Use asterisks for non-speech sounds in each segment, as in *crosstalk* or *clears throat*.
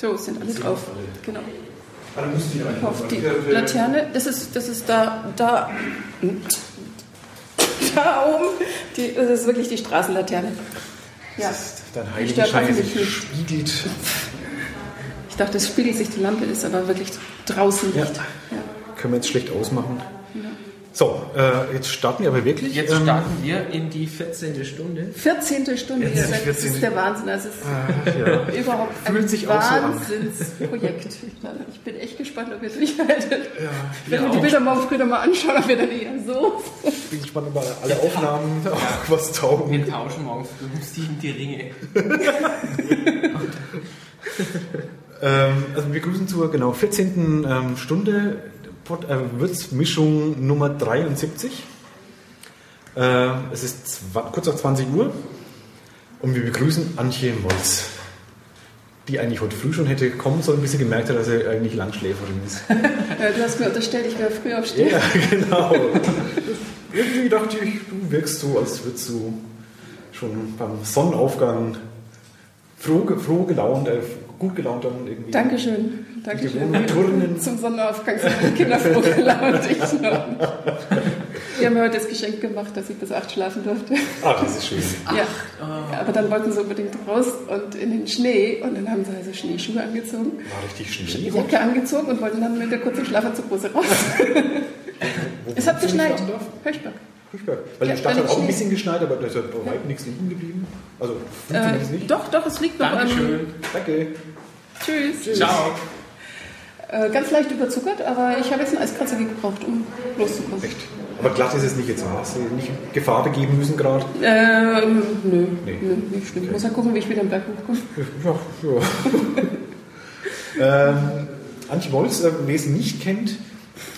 So, sind alle drauf. Genau. Ah. Auf die Laterne, das ist, das ist da, da, da oben, die, das ist wirklich die Straßenlaterne. Ja. Dein Heiligenschein spiegelt. Ich dachte, es spiegelt sich die Lampe, ist aber wirklich draußen Ja. Ja. Können wir jetzt schlecht ausmachen. So, äh, jetzt starten wir aber wirklich. Jetzt Ähm, starten wir in die 14. Stunde. 14. Stunde, Jetzt das 14. ist der Wahnsinn. Das ist ja. überhaupt ein Fühlt sich auch so an. Wahnsinnsprojekt. *laughs* Ich bin echt gespannt, ob ihr durchhaltet. Ja, werde mir die Bilder morgen früh noch mal anschauen, ob wir dann eher so. ich bin gespannt über alle Aufnahmen, auch was taugen. Wir tauschen morgen früh sieben die Ringe. *laughs* Ähm, also wir grüßen zur genau 14. Ähm, Stunde Pod, äh, Würzmischung Nummer 73. Äh, es ist kurz nach 20 Uhr und wir begrüßen Antje Molz, die eigentlich heute früh schon hätte kommen sollen, bis sie gemerkt hat, dass sie eigentlich Langschläferin ist. *laughs* Ja, du hast mir unterstellt, ich wäre früh aufstehen. ja, *laughs* genau. Irgendwie dachte ich, du wirkst so, als würdest du schon beim Sonnenaufgang froh, froh gelaunt, äh, gut gelaunt dann irgendwie. Dankeschön. Dankeschön. gewohnten Turnen. Zum Sonnenaufgang sind meine Kinder gelaunt. Ich noch. *laughs* Die haben mir heute das Geschenk gemacht, dass ich bis acht schlafen durfte. Ah, das ist schön. Ja. Aber dann wollten sie unbedingt raus und in den Schnee. Und dann haben sie also Schneeschuhe angezogen, War richtig die Schnee. Jacke angezogen und wollten dann mit der kurzen Schlafanzughose raus. *laughs* Es hat geschneit. Höchberg. Furchtbar. Weil Ja, die Stadt dann hat auch ein Schnee. bisschen geschneit, aber da ist ja bei weitem nichts liegen geblieben. Also, Äh, nicht. doch, doch, es liegt noch an. Dankeschön. Danke. Tschüss. Ciao. Äh, ganz leicht überzuckert, aber ich habe jetzt einen Eiskratzer gebraucht, um loszukommen. Echt. Aber glatt ist es nicht jetzt. Hast du nicht Gefahr begeben müssen gerade? Ähm, nö, Nee. nö, nicht schlimm. Ich muss ja gucken, wie ich wieder im Berg hochkomme. Ja, ja. *laughs* ähm, Antje Wolz, äh, wer sie nicht kennt,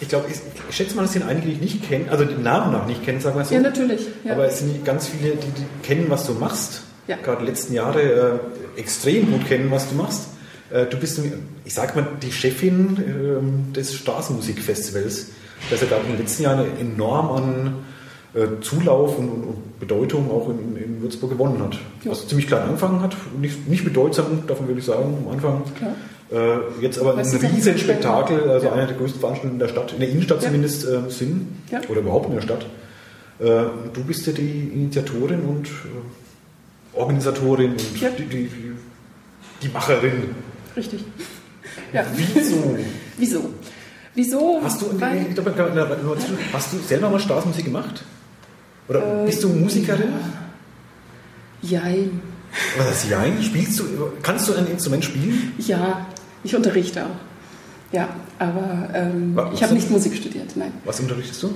ich glaube, ich, schätze mal, es sind einige, die ich nicht kennen, also den Namen nach nicht kennen, sagen wir so. Ja, natürlich. Ja. Aber es sind ganz viele, die, die kennen, was du machst. Ja. Gerade die letzten Jahre äh, extrem gut kennen, was du machst. Äh, du bist, ich sag mal, die Chefin ähm, des Straßenmusikfestivals, das ja da in den letzten Jahren enorm an äh, Zulauf und, Bedeutung auch in, in Würzburg gewonnen hat. Ja. Was ziemlich klein angefangen hat, nicht, nicht bedeutsam, davon würde ich sagen, am Anfang. Klar. Äh, jetzt aber Was ein ist denn riesen das? Spektakel, also Ja. einer der größten Veranstaltungen in der Stadt, in der Innenstadt Ja. zumindest äh, sind, Ja. oder überhaupt in der Stadt. Du bist ja die Initiatorin und Organisatorin und die, die, die Macherin. Richtig. Ja. Wieso? Wieso? Wieso? Hast du, Weil, ich glaube, hast du selber mal Straßenmusik gemacht? Oder Äh, bist du Musikerin? Jein. Was heißt Jein? Spielst du, kannst du ein Instrument spielen? Ja, ich unterrichte auch. Ja, aber ähm, ich habe nicht Musik studiert, nein. Was unterrichtest du?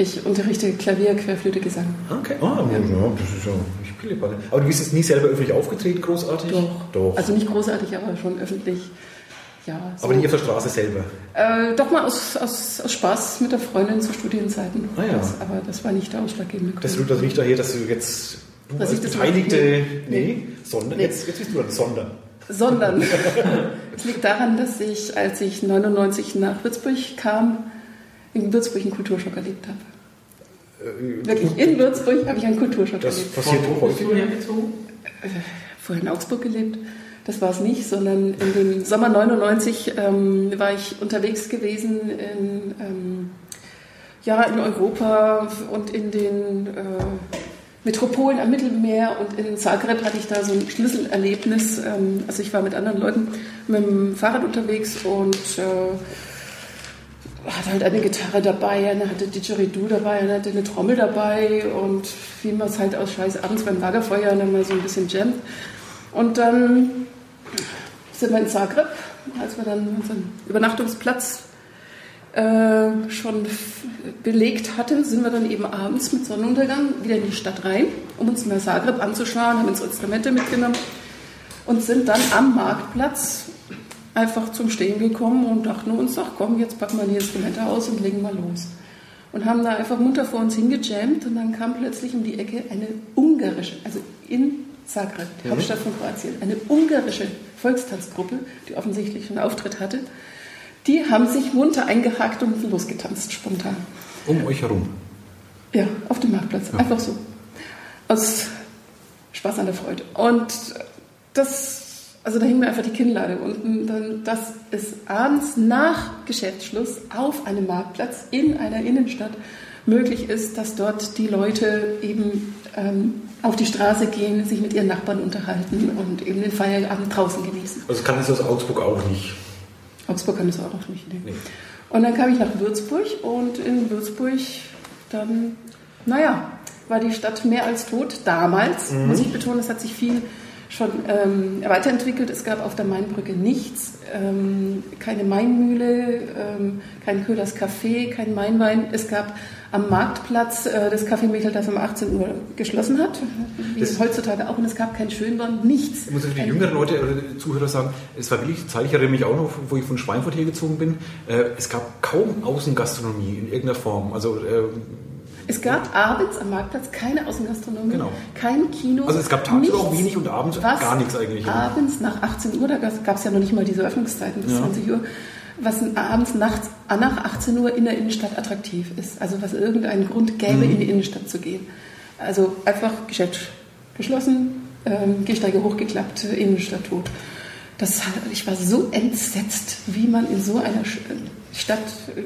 Ich unterrichte Klavier, Querflöte, Gesang. Okay. Ah, ja. das ist ja nicht Pillepalle. Aber du bist jetzt nie selber öffentlich aufgetreten, großartig? Doch. Doch. Also nicht großartig, aber schon öffentlich. Ja, so. aber nicht auf der Straße selber. Äh, doch mal aus, aus, aus Spaß mit der Freundin zu Studienzeiten. Ah, ja. das, aber das war nicht der ausschlaggebende Grund. Das rührt das nicht daher, dass du jetzt du Dass als Beteiligte. Nee, Nee. sondern Nee. Jetzt, jetzt bist du dann Sondern. Sondern *laughs* es liegt daran, dass ich, als ich 99 nach Würzburg kam, in Würzburg einen Kulturschock erlebt habe. Äh, Wirklich, in Würzburg habe ich einen Kulturschock Das erlebt. passiert wo bist häufiger. du hergezogen? Vorher in Augsburg gelebt. Das war es nicht, sondern in dem Sommer 99 ähm, war ich unterwegs gewesen in, ähm, ja, in Europa und in den äh, Metropolen am Mittelmeer und in Zagreb hatte ich da so ein Schlüsselerlebnis. Ähm, also ich war mit anderen Leuten mit dem Fahrrad unterwegs und äh, hatte halt eine Gitarre dabei, einer hatte Didgeridoo dabei, einer hatte eine Trommel dabei und wie man es halt aus Scheiß abends beim Lagerfeuer dann mal so ein bisschen jammt. Und dann sind wir in Zagreb, als wir dann unseren Übernachtungsplatz äh, schon belegt hatten, sind wir dann eben abends mit Sonnenuntergang wieder in die Stadt rein, um uns mal Zagreb anzuschauen, haben unsere Instrumente mitgenommen und sind dann am Marktplatz einfach zum Stehen gekommen und dachten uns, ach komm, jetzt packen wir die Instrumente aus und legen mal los. Und haben da einfach munter vor uns hingejammt und dann kam plötzlich um die Ecke eine ungarische, also in Zagreb, die Hauptstadt von Kroatien, eine ungarische Volkstanzgruppe, die offensichtlich schon Auftritt hatte. Die haben sich munter eingehakt und losgetanzt, spontan. Um euch herum. Ja, auf dem Marktplatz. Einfach so. Aus Spaß an der Freude. Und das, Also da hing mir einfach die Kinnlade unten, dann, dass es abends nach Geschäftsschluss auf einem Marktplatz in einer Innenstadt möglich ist, dass dort die Leute eben ähm, auf die Straße gehen, sich mit ihren Nachbarn unterhalten und eben den Feierabend draußen genießen. Also kann das aus Augsburg auch nicht? Augsburg kann das auch nicht. Nee. Nee. Und dann kam ich nach Würzburg und in Würzburg dann, naja, war die Stadt mehr als tot. Damals, mhm. muss ich betonen, es hat sich viel schon ähm, weiterentwickelt. Es gab auf der Mainbrücke nichts, ähm, keine Mainmühle, ähm, kein Köhlers Café, kein Mainwein. Es gab am Marktplatz äh, das Café Michel, das um 18 Uhr geschlossen hat, wie das heutzutage auch. Und es gab kein Schönborn, nichts. Ich muss für die jüngeren Leute oder Zuhörer sagen, es war wirklich, Zeit, ich erinnere mich auch noch, wo ich von Schweinfurt hergezogen bin, äh, es gab kaum Außengastronomie in irgendeiner Form. Also äh, es gab abends am Marktplatz keine Außengastronomie, genau. kein Kino. Also es gab tagsüber auch wenig und abends gar nichts eigentlich. Abends nach 18 Uhr, da gab es ja noch nicht mal diese Öffnungszeiten bis ja. 20 Uhr, was abends nachts, nach 18 Uhr in der Innenstadt attraktiv ist. Also was irgendeinen Grund gäbe, mhm. in die Innenstadt zu gehen. Also einfach Geschäft geschlossen, ähm, Gehsteige hochgeklappt, Innenstadt tot. Das, ich war so entsetzt, wie man in so einer Stadt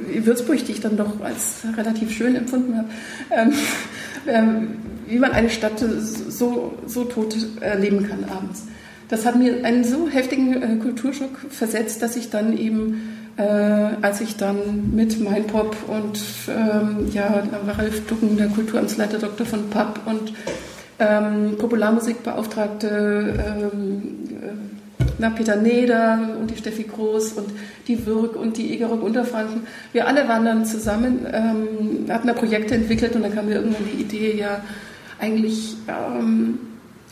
wie Würzburg, die ich dann doch als relativ schön empfunden habe, ähm, ähm, wie man eine Stadt so, so tot erleben kann abends. Das hat mir einen so heftigen äh, Kulturschock versetzt, dass ich dann eben, äh, als ich dann mit Mainpop und ähm, ja, Ralf Ducken, der Kulturamtsleiter Dr. von Papp und ähm, Popularmusikbeauftragte ähm, äh, na, Peter Neder und die Steffi Groß und die Wirk und die Egerock Unterfranken. Wir alle waren dann zusammen, ähm, hatten da Projekte entwickelt und dann kam mir irgendwann die Idee, ja, eigentlich ähm,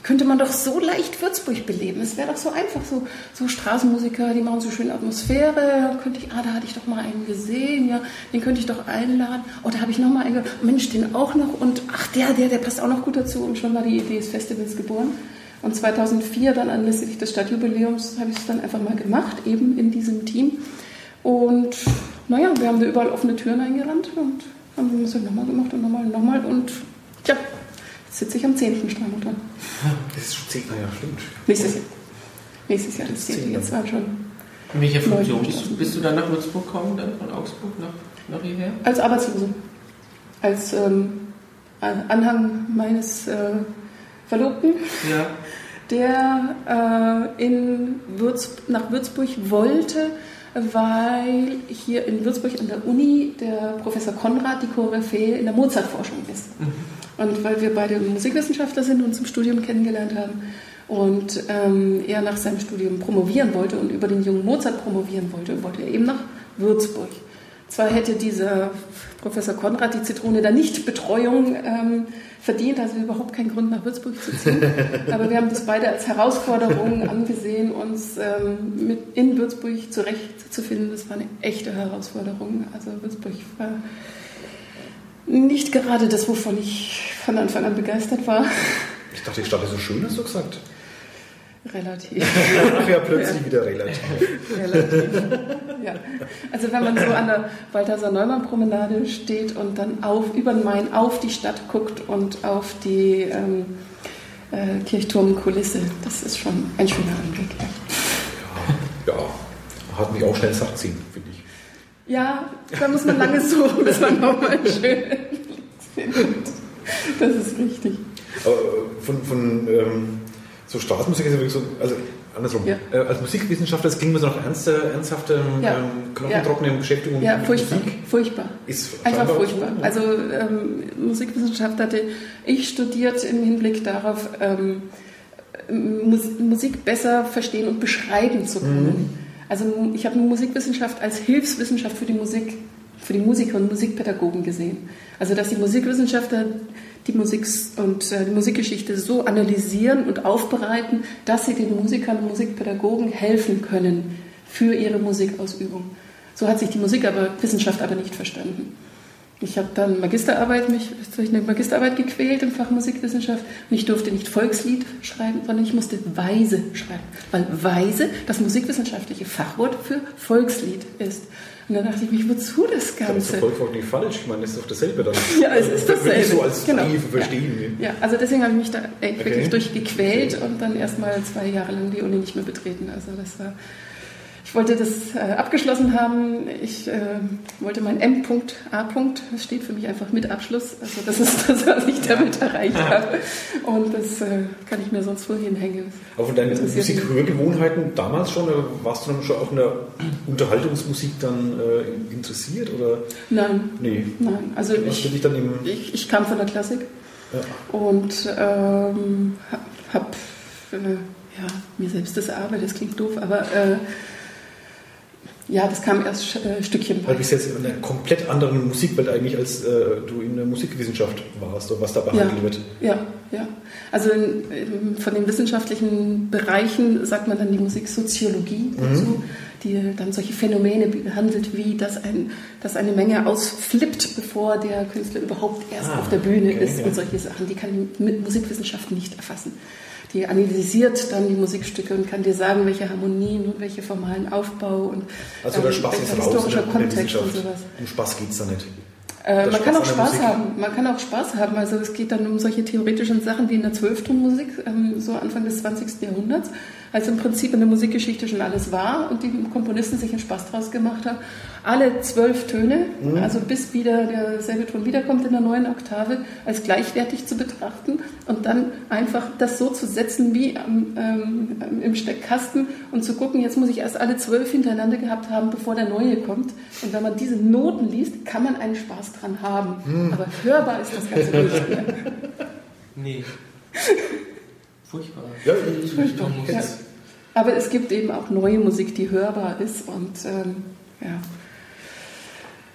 könnte man doch so leicht Würzburg beleben. Es wäre doch so einfach, so, so Straßenmusiker, die machen so schöne Atmosphäre. Könnte ich, ah, da hatte ich doch mal einen gesehen, ja, den könnte ich doch einladen. Oh, da habe ich noch mal einen, Mensch, den auch noch und ach, der, der, der passt auch noch gut dazu. Und schon war die Idee des Festivals geboren. Und 2004 dann anlässlich des Stadtjubiläums habe ich es dann einfach mal gemacht, eben in diesem Team. Und naja, wir haben da überall offene Türen eingerannt und haben es nochmal gemacht und nochmal und nochmal. Und ja, jetzt sitze ich am 10. Strang dran. *laughs* Das ist schon 10. Ja, stimmt. Nächstes Jahr. Nächstes Jahr das 10. Jetzt war schon. In welcher Funktion bist du, bist du dann nach Würzburg gekommen, dann von Augsburg nach, nach hierher? Als Arbeitslose. Als ähm, Anhang meines äh, Verlobten, ja. der äh, in Würz, nach Würzburg wollte, weil hier in Würzburg an der Uni der Professor Konrad die Koryphäe in der Mozart-Forschung ist. Mhm. Und weil wir beide Musikwissenschaftler sind und zum Studium kennengelernt haben und ähm, er nach seinem Studium promovieren wollte und über den jungen Mozart promovieren wollte, wollte er eben nach Würzburg. Zwar hätte dieser Professor Konrad die Zitrone der Nichtbetreuung ähm, verdient, also überhaupt keinen Grund nach Würzburg zu ziehen. *laughs* Aber wir haben das beide als Herausforderung angesehen, uns ähm, mit in Würzburg zurechtzufinden. Das war eine echte Herausforderung. Also Würzburg war nicht gerade das, wovon ich von Anfang an begeistert war. Ich dachte, die Stadt ist so schön, hast du gesagt. Relativ. Nachher plötzlich ja. wieder relativ. relativ. Ja. Also wenn man so an der Balthasar Neumann Promenade steht und dann auf, über den Main auf die Stadt guckt und auf die ähm, äh, Kirchturmkulisse, das ist schon ein schöner Anblick. Ja, ja. hat mich auch schnell satt ziehen, finde ich. Ja, da muss man lange suchen, bis man nochmal schön findet. Das ist richtig. Aber von, von ähm so Straßenmusik ist ja wirklich so, also andersrum. Ja. Äh, als Musikwissenschaftler, das klingt mir so nach ernster, ernsthafter, ja. ähm, knochentrockenen ja. Beschäftigung ja, mit furchtbar, Musik. furchtbar. Ist Einfach furchtbar. So, also ähm, Musikwissenschaft hatte ich studiert im Hinblick darauf, ähm, Musik besser verstehen und beschreiben zu können. Mhm. Also ich habe Musikwissenschaft als Hilfswissenschaft für die Musik, für die Musiker und Musikpädagogen gesehen. Also dass die Musikwissenschaftler die Musik und äh, die Musikgeschichte so analysieren und aufbereiten, dass sie den Musikern und Musikpädagogen helfen können für ihre Musikausübung. So hat sich die Musikwissenschaft aber nicht verstanden. Ich habe dann Magisterarbeit, mich durch eine Magisterarbeit gequält im Fach Musikwissenschaft und ich durfte nicht Volkslied schreiben, sondern ich musste Weise schreiben, weil Weise das musikwissenschaftliche Fachwort für Volkslied ist. Und dann dachte ich mich, wozu das Ganze? Das ist doch vollkommen nicht falsch. Ich meine, das ist doch dasselbe dann. *laughs* Ja, es ist dasselbe. Wirklich so als genau. naive Verstehen. Ja. ja. also deswegen habe ich mich da wirklich okay. durchgequält und dann erstmal zwei Jahre lang die Uni nicht mehr betreten. Also das war ich wollte das äh, abgeschlossen haben. Ich äh, wollte mein M-Punkt, A-Punkt, das steht für mich einfach mit Abschluss. Also das ist *laughs* das, was ich damit erreicht habe. Und das äh, kann ich mir sonst wohin hängen. Aber von deinen Musikhörgewohnheiten damals schon, äh, warst du dann schon auch in der Unterhaltungsmusik dann äh, interessiert? Oder? Nein. Nee. Nein. Also ich, ich, ich, kam von der Klassik ja. und ähm, habe äh, ja, mir selbst das erarbeitet, das klingt doof, aber ja, das kam erst äh, Stückchen. Weil du bist jetzt in einer komplett anderen Musikwelt eigentlich, als äh, du in der Musikwissenschaft warst oder was da behandelt ja, wird. Ja, ja. Also in, in, von den wissenschaftlichen Bereichen sagt man dann die Musiksoziologie mhm. dazu, die dann solche Phänomene behandelt, wie dass, ein, dass eine Menge ausflippt, bevor der Künstler überhaupt erst ah, auf der Bühne okay, ist ja. und solche Sachen. Die kann mit Musikwissenschaften nicht erfassen die analysiert dann die Musikstücke und kann dir sagen, welche Harmonien und welche formalen Aufbau und also der Spaß ähm, ist historischer raus, Kontext und sowas. Um Spaß geht es da nicht. Äh, man kann auch Spaß Musik. haben. Man kann auch Spaß haben. Also es geht dann um solche theoretischen Sachen wie in der Zwölftonmusik, ähm, so Anfang des 20. Jahrhunderts, als im Prinzip in der Musikgeschichte schon alles war und die Komponisten sich einen Spaß draus gemacht haben. Alle zwölf Töne, mhm. also bis wieder derselbe Ton wiederkommt in der neuen Oktave, als gleichwertig zu betrachten und dann einfach das so zu setzen wie am, ähm, im Steckkasten und zu gucken, jetzt muss ich erst alle zwölf hintereinander gehabt haben, bevor der neue kommt. Und wenn man diese Noten liest, kann man einen Spaß dran haben. Mhm. Aber hörbar ist das Ganze nicht mehr. Nee. *laughs* Furchtbar. Ja, Furchtbar. Ja. Aber es gibt eben auch neue Musik, die hörbar ist und ähm, ja,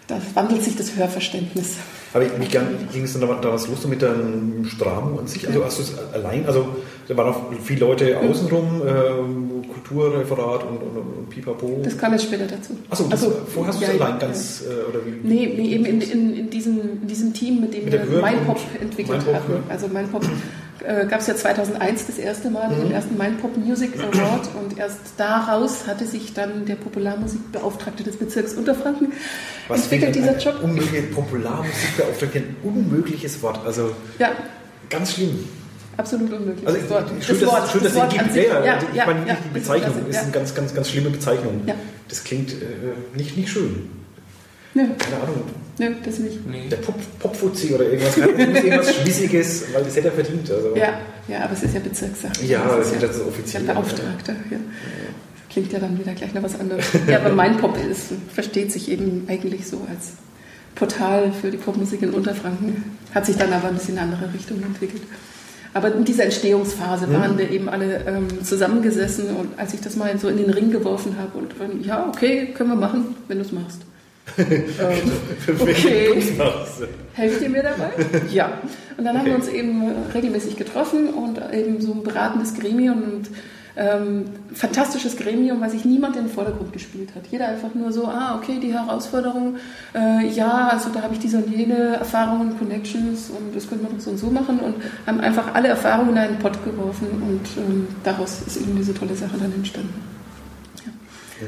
da wandelt sich das Hörverständnis. Aber wie ging es dann damals los mit dem Stramo an sich? Also hast du es allein, also da waren auch viele Leute außenrum, äh, Kulturreferat und, und, und, Pipapo. Das kam jetzt später dazu. Achso, also, vorher hast du es ja, allein ganz, ja. äh, oder wie? Nee, nee eben in, in, in, diesem, in diesem Team, mit dem mit wir MindPop entwickelt Mindpop, hatten. Ja. Also MindPop äh, gab es ja 2001 das erste Mal, mhm. den ersten Mindpop Music Award und erst daraus hatte sich dann der Popularmusikbeauftragte des Bezirks Unterfranken Was entwickelt, dieser Job. Unmögliche Popularmusikbeauftragte, ein unmögliches Wort, also ja. ganz schlimm. Absolut unmöglich. Also, Wort. Schön, das dass, schön, dass es gibt. Ja, ja, ich ja, meine, ja, die Bezeichnung ist, ist eine ganz, ganz, ganz schlimme Bezeichnung. Das klingt äh, nicht, nicht schön. Keine Ahnung. Nö, das nicht. Nee. Der Pop, Popfuzzi oder irgendwas. Das muss irgendwas Schmissiges, weil das hätte er verdient. Also. Ja, ja, aber es ist ja Bezirkssache. Ja, das, ist ja das offiziell. Der Beauftragte. Ja. Klingt ja dann wieder gleich noch was anderes. ja, aber mein Pop ist, versteht sich eben eigentlich so als Portal für die Popmusik in Unterfranken. Hat sich dann aber ein bisschen in eine andere Richtung entwickelt. Aber in dieser Entstehungsphase waren mhm. wir eben alle ähm, zusammengesessen und als ich das mal so in den Ring geworfen habe und ähm, ja, okay, können wir machen, wenn du es machst. Ähm, okay, helft ihr mir dabei? Ja. Und dann okay. haben wir uns eben regelmäßig getroffen und eben so ein beratendes Gremium und ähm, fantastisches Gremium, weil sich niemand in den Vordergrund gespielt hat. Jeder einfach nur so, ah, okay, die Herausforderung, äh, ja, also da habe ich diese und jene Erfahrungen, Connections und das könnte man so und so machen und haben einfach alle Erfahrungen in einen Pott geworfen und ähm, daraus ist eben diese tolle Sache dann entstanden.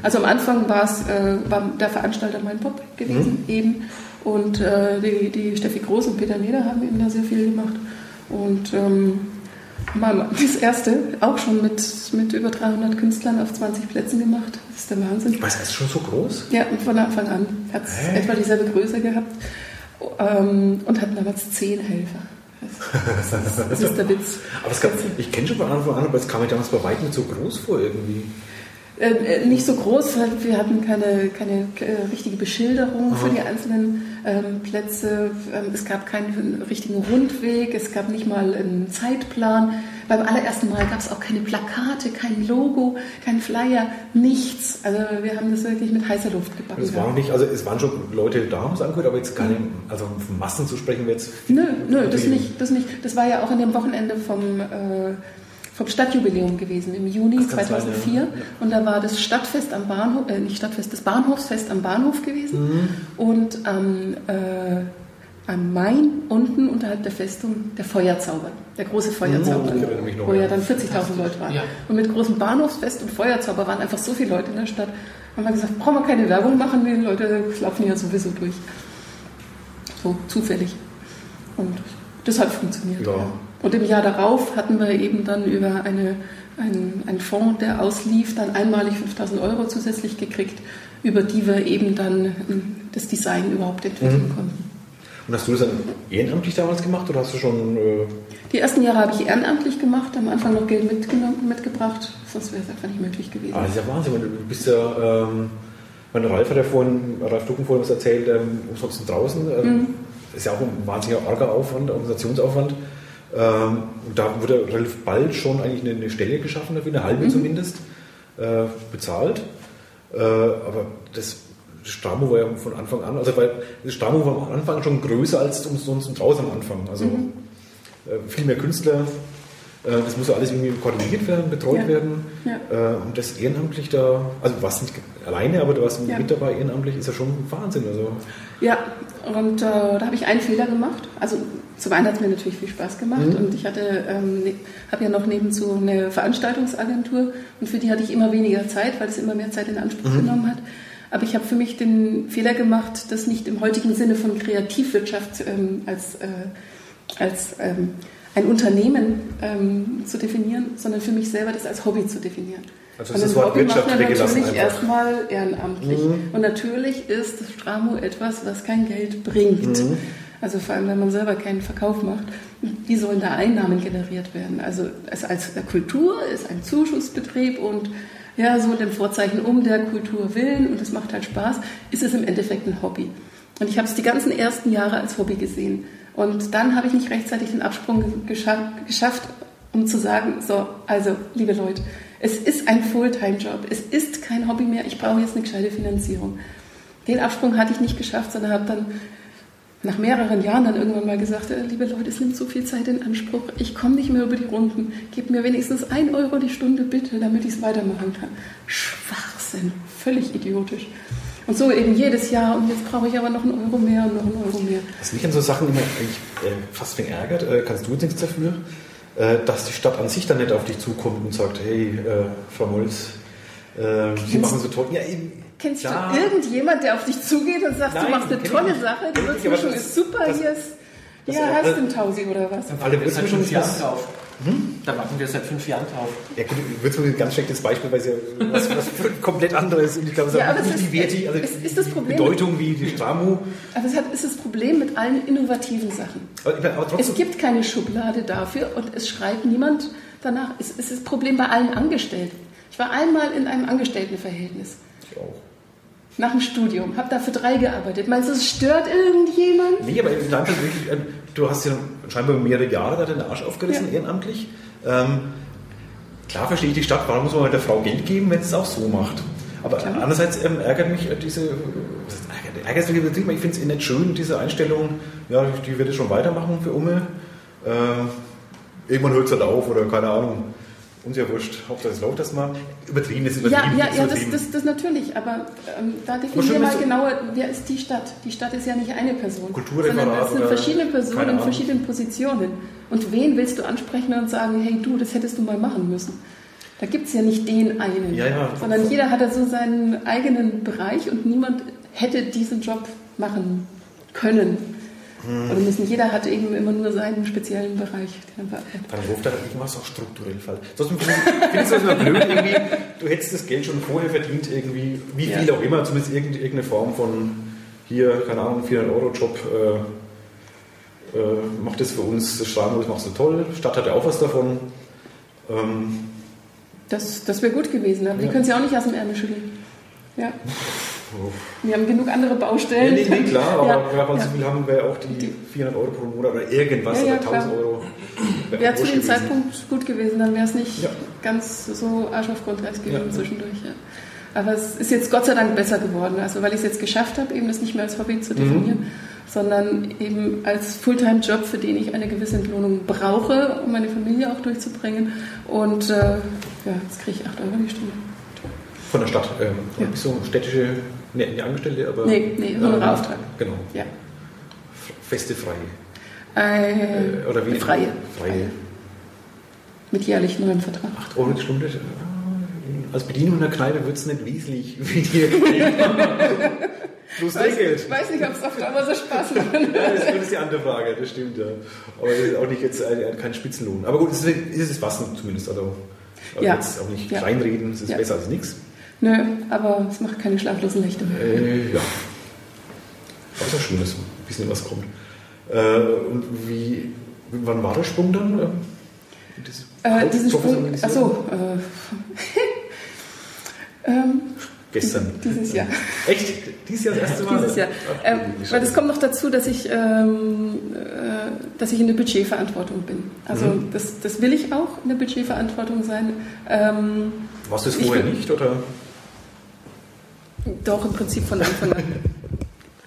Also am Anfang war es, äh, war der Veranstalter mein Pop gewesen, mhm. eben, und äh, die, die Steffi Groß und Peter Neder haben eben da sehr viel gemacht und ähm, Mal das erste, auch schon mit, mit über 300 Künstlern auf 20 Plätzen gemacht. Das ist der Wahnsinn. Was, ist schon so groß? Ja, von Anfang an. Hat es etwa dieselbe Größe gehabt ähm, und hatten damals zehn Helfer. Das, *laughs* das, ist der Witz. Aber gab, ich kenne schon von Anfang an, aber es kam mir damals bei weitem nicht so groß vor irgendwie. Äh, äh, nicht so groß, wir hatten keine, keine äh, richtige Beschilderung Aha. für die einzelnen ähm, Plätze. Ähm, es gab keinen richtigen Rundweg, es gab nicht mal einen Zeitplan. Beim allerersten Mal gab es auch keine Plakate, kein Logo, kein Flyer, nichts. Also wir haben das wirklich mit heißer Luft gebacken. Es waren nicht, also es waren schon Leute da, haben es angehört, aber jetzt keine, also von Massen zu sprechen wir jetzt. Nö, nö, das nicht, das nicht. Das war ja auch in dem Wochenende vom äh, vom Stadtjubiläum gewesen im Juni 2004 ja. und da war das Stadtfest am Bahnhof, äh, nicht Stadtfest, das Bahnhofsfest am Bahnhof gewesen mhm. und am äh, am Main unten unterhalb der Festung der Feuerzauber, der große Feuerzauber, noch, wo ja ja. dann 40.000 Leute waren. Ja. Und mit großem Bahnhofsfest und Feuerzauber waren einfach so viele Leute in der Stadt. Haben wir gesagt, brauchen wir keine Werbung machen, die Leute laufen ja sowieso durch. So zufällig. Und das hat funktioniert. Ja. Und im Jahr darauf hatten wir eben dann über eine, einen, einen Fonds, der auslief, dann einmalig 5000 Euro zusätzlich gekriegt, über die wir eben dann ähm, das Design überhaupt entwickeln Mhm. konnten. Und hast du das dann ehrenamtlich damals gemacht oder hast du schon. Äh, Die ersten Jahre habe ich ehrenamtlich gemacht, am Anfang noch Geld mitgenommen, mitgebracht, sonst wäre es einfach nicht möglich gewesen. ah, das ist ja Wahnsinn, weil du bist ja. Ähm, mein Ralf hat ja vorhin, Ralf Ducken vorhin was erzählt, ähm, umsonst draußen. Ähm, Mhm. Ist ja auch ein wahnsinniger arger Aufwand, Organisationsaufwand. Ähm, und da wurde relativ bald schon eigentlich eine, eine Stelle geschaffen dafür, eine halbe zumindest, äh, bezahlt. Äh, aber das Stramo war ja von Anfang an, also weil das Stramo war am Anfang schon größer als umsonst und draußen am Anfang. Also äh, viel mehr Künstler. Äh, das muss ja alles irgendwie koordiniert werden, betreut Ja. werden. Ja. Äh, und das ehrenamtlich da, also warst nicht alleine, aber du warst Ja. mit dabei ehrenamtlich, ist ja schon Wahnsinn. Also, Ja, und äh, da habe ich einen Fehler gemacht. Also zum einen hat es mir natürlich viel Spaß gemacht Mhm. und ich hatte, ähm, ne, habe ja noch nebenzu eine Veranstaltungsagentur und für die hatte ich immer weniger Zeit, weil es immer mehr Zeit in Anspruch Mhm. genommen hat. Aber ich habe für mich den Fehler gemacht, das nicht im heutigen Sinne von Kreativwirtschaft ähm, als, äh, als ähm, ein Unternehmen ähm, zu definieren, sondern für mich selber das als Hobby zu definieren. Also Und das Wort Hobby Wirtschaft macht man natürlich erstmal ehrenamtlich. Mhm. Und natürlich ist das Stramo etwas, was kein Geld bringt. Mhm. Also vor allem, wenn man selber keinen Verkauf macht. Wie sollen da Einnahmen generiert werden? Also es als Kultur ist ein Zuschussbetrieb und ja, so dem Vorzeichen um der Kultur willen und es macht halt Spaß, ist es im Endeffekt ein Hobby. Und ich habe es die ganzen ersten Jahre als Hobby gesehen. Und dann habe ich nicht rechtzeitig den Absprung gescha geschafft, um zu sagen, so, also, liebe Leute, es ist ein Fulltime-Job, es ist kein Hobby mehr, ich brauche jetzt eine gescheite Finanzierung. Den Absprung hatte ich nicht geschafft, sondern habe dann nach mehreren Jahren dann irgendwann mal gesagt, äh, liebe Leute, es nimmt so viel Zeit in Anspruch, ich komme nicht mehr über die Runden, gebt mir wenigstens ein Euro die Stunde bitte, damit ich es weitermachen kann. Schwachsinn, völlig idiotisch. Und so eben jedes Jahr und jetzt brauche ich aber noch einen Euro mehr und noch einen Euro mehr. was mich an so Sachen immer eigentlich äh, fast wegen ärgert, äh, kannst du jetzt nichts dafür, äh, dass die Stadt an sich dann nicht auf dich zukommt und sagt, hey, äh, Frau Molz, Sie machen so toll. Ja, eben, Kennst Ja. du irgendjemand, der auf dich zugeht und sagt, Nein, du machst eine ich tolle nicht. Sache, die ich Würzmischung das- ist super, das- hier ist, das- ja, das- hast du einen Tausi oder was? alle Würzmischung ist- drauf. Da warten wir seit fünf Jahren drauf. Ja, gut, Würzburg ist ein ganz schlechtes Beispiel, weil es ja was, was komplett anderes und ich glaube, es Ja, hat aber nicht es die ist- Werte, also es ist das die Problem- Bedeutung wie die Stramo. Aber es hat, ist das Problem mit allen innovativen Sachen. Aber, ich aber trotzdem, Es gibt keine Schublade dafür und es schreit niemand danach. Es es ist das Problem bei allen Angestellten. Ich war einmal in einem Angestelltenverhältnis Ich auch. Nach dem Studium, habe da für drei gearbeitet. Meinst du, es stört irgendjemand? Nee, aber in Landtag wirklich, ähm, du hast ja scheinbar mehrere Jahre da den Arsch aufgerissen, Ja. ehrenamtlich. Ähm, klar verstehe ich die Stadt, warum muss man der Frau Geld geben, wenn sie es auch so macht? Aber Klar. andererseits ähm, ärgert mich äh, diese, ärgert, wirklich übertrieben, ich finde es nicht schön, diese Einstellung, ja, die wird es schon weitermachen für Umme. Äh, irgendwann hört es halt auf oder keine Ahnung. Uns ja wurscht, Hauptsache es läuft das mal. Übertrieben ist Ja, übertrieben. ja, ist ja, das, das, das natürlich. Aber ähm, da definieren wir mal genauer, wer ist die Stadt? Die Stadt ist ja nicht eine Person, sondern das sind verschiedene Personen in verschiedenen Positionen. Und wen willst du ansprechen und sagen, hey du, das hättest du mal machen müssen? Da gibt es ja nicht den einen, Ja, ja. sondern jeder hat da so seinen eigenen Bereich und niemand hätte diesen Job machen können. Hm. Oder müssen. Jeder hat eben immer nur seinen speziellen Bereich. den er. Dann ruft da irgendwas auch strukturell falsch. Sonst finde ich finde ich es immer blöd irgendwie. Du hättest das Geld schon vorher verdient, irgendwie, wie Ja. viel auch immer, zumindest irgendeine, Form von hier, keine Ahnung, 400 Euro Job. Äh, äh, macht das für uns, das Strahlen, das machst du toll. Stadt hat ja auch was davon. Ähm, Das, das wäre gut gewesen, aber die Ja. können sie auch nicht aus dem Ärmel schütteln. Ja. *laughs* Wir haben genug andere nee, Baustellen. nee, nee, klar, aber Ja, ja, weil ja. so viel haben wir auch die 400 Euro pro Monat oder irgendwas Ja, ja, oder 1000 klar. Euro. Wäre Wäre auch zu dem gewesen. Zeitpunkt gut gewesen, dann wäre es nicht Ja. ganz so Arsch auf Grundeis gewesen zwischendurch. Aber es ist jetzt Gott sei Dank besser geworden, also weil ich es jetzt geschafft habe, eben das nicht mehr als Hobby zu definieren, Mhm. sondern eben als Fulltime-Job, für den ich eine gewisse Entlohnung brauche, um meine Familie auch durchzubringen. Und äh, ja, jetzt kriege ich 8 Euro die Stunde. Von der Stadt. Ähm, Ja. Du städtische, nee, nicht Angestellte, aber. Nee, nee, Honorarauftrag. Genau. Ja. feste frei? Äh, Oder wie? Freie. Freie. Mit jährlich neuen Vertrag. 8 Euro die Stunde. Als Bedienung in der Kneipe wird es nicht wesentlich *laughs* weniger geben. Plus Trinkgeld. Ich weiß nicht, ob es auf Dauer so Spaß macht. *laughs* Ja, das ist die andere Frage, das stimmt ja. Aber das ist auch nicht jetzt ein, kein Spitzenlohn. Aber gut, es ist, es ist was zumindest. Also, aber Ja. jetzt auch nicht Ja. reinreden, es ist Ja. besser als nichts. Nö, aber es macht keine schlaflosen Nächte mehr. Äh, ja. Ist auch schön, dass ein bisschen was kommt. Äh, und wie, wann war der Sprung dann? Ähm, das Äh, diesen Sprung, achso, äh, *laughs* ähm, Gestern. dieses Jahr. Echt? Dieses Jahr das erste Mal? Dieses Jahr. Ähm, weil es schade. kommt noch dazu, dass ich, ähm, äh, dass ich in der Budgetverantwortung bin. Also Mhm. das, das will ich auch in der Budgetverantwortung sein. Ähm, Warst du es ich vorher bin- nicht? Oder? Doch im Prinzip von Anfang an. *laughs*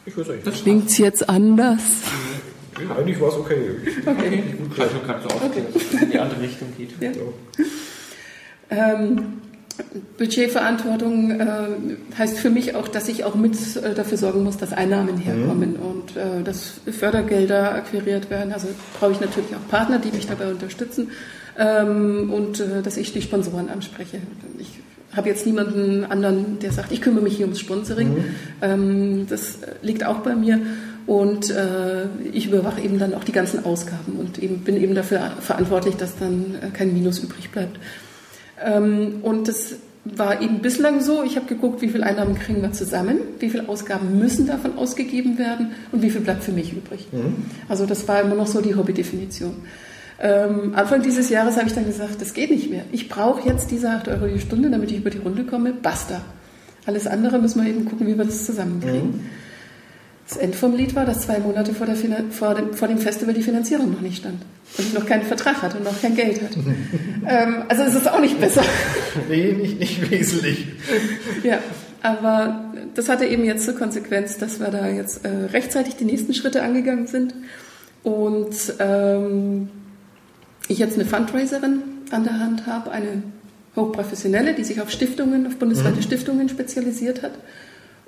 Ich weiß nicht. Klingt es jetzt anders? Ja, eigentlich war es okay. Okay. Also gerade so aufgehen, dass es in die andere Richtung geht. Ja. Ähm, Budgetverantwortung äh, heißt für mich auch, dass ich auch mit äh, dafür sorgen muss, dass Einnahmen herkommen und äh, dass Fördergelder akquiriert werden. Also brauche ich natürlich auch Partner, die mich dabei unterstützen ähm, und äh, dass ich die Sponsoren anspreche. Ich habe jetzt niemanden anderen, der sagt, ich kümmere mich hier ums Sponsoring. Ähm, das liegt auch bei mir. Und äh, ich überwache eben dann auch die ganzen Ausgaben und eben, bin eben dafür verantwortlich, dass dann äh, kein Minus übrig bleibt. Ähm, und das war eben bislang so, ich habe geguckt, wie viel Einnahmen kriegen wir zusammen, wie viele Ausgaben müssen davon ausgegeben werden und wie viel bleibt für mich übrig. Also das war immer noch so die Hobbydefinition. Ähm, Anfang dieses Jahres habe ich dann gesagt, das geht nicht mehr. Ich brauche jetzt diese 8 Euro die Stunde, damit ich über die Runde komme. Basta. Alles andere müssen wir eben gucken, wie wir das zusammenkriegen. Das End vom Lied war, dass zwei Monate vor, vor, dem, vor dem Festival die Finanzierung noch nicht stand. Und ich noch keinen Vertrag hatte und noch kein Geld hatte. *laughs* ähm, also es ist auch nicht besser. Nee, nicht, nicht wesentlich. ja, aber das hatte eben jetzt zur Konsequenz, dass wir da jetzt äh, rechtzeitig die nächsten Schritte angegangen sind. Und ähm, ich jetzt eine Fundraiserin an der Hand habe, eine hochprofessionelle, die sich auf Stiftungen, auf bundesweite Stiftungen spezialisiert hat.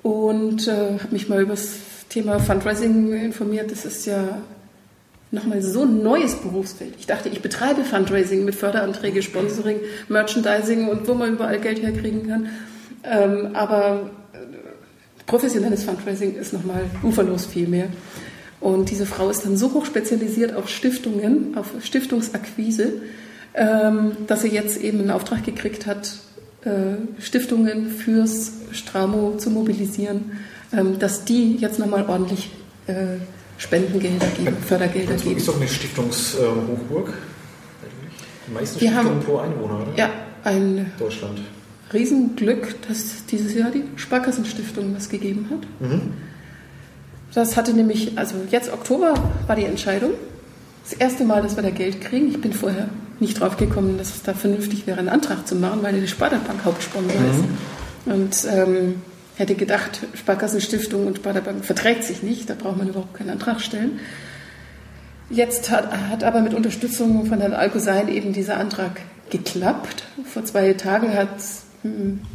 Und äh, habe mich mal über das Thema Fundraising informiert. Das ist ja nochmal so ein neues Berufsfeld. Ich dachte, ich betreibe Fundraising mit Förderanträge, Sponsoring, Merchandising und wo man überall Geld herkriegen kann. Ähm, aber äh, professionelles Fundraising ist nochmal uferlos viel mehr. Und diese Frau ist dann so hoch spezialisiert auf Stiftungen, auf Stiftungsakquise, ähm, dass sie jetzt eben einen Auftrag gekriegt hat, äh, Stiftungen fürs Stramo zu mobilisieren, ähm, dass die jetzt nochmal ordentlich äh, Spendengelder geben, Fördergelder Das geben. ist doch eine Stiftungshochburg. Die meisten Wir Stiftungen haben- pro Einwohner, oder? Ja, ein In Deutschland. Riesenglück, dass dieses Jahr die Sparkassenstiftung was gegeben hat. Das hatte nämlich, also jetzt Oktober war die Entscheidung. Das erste Mal, dass wir da Geld kriegen. Ich bin vorher nicht drauf gekommen, dass es da vernünftig wäre, einen Antrag zu machen, weil die Sparda-Bank Hauptsponsor ist. Und ähm, hätte gedacht, Sparkassenstiftung und Sparda-Bank verträgt sich nicht, da braucht man überhaupt keinen Antrag stellen. Jetzt hat, hat aber mit Unterstützung von Herrn Alkosein eben dieser Antrag geklappt. Vor zwei Tagen hat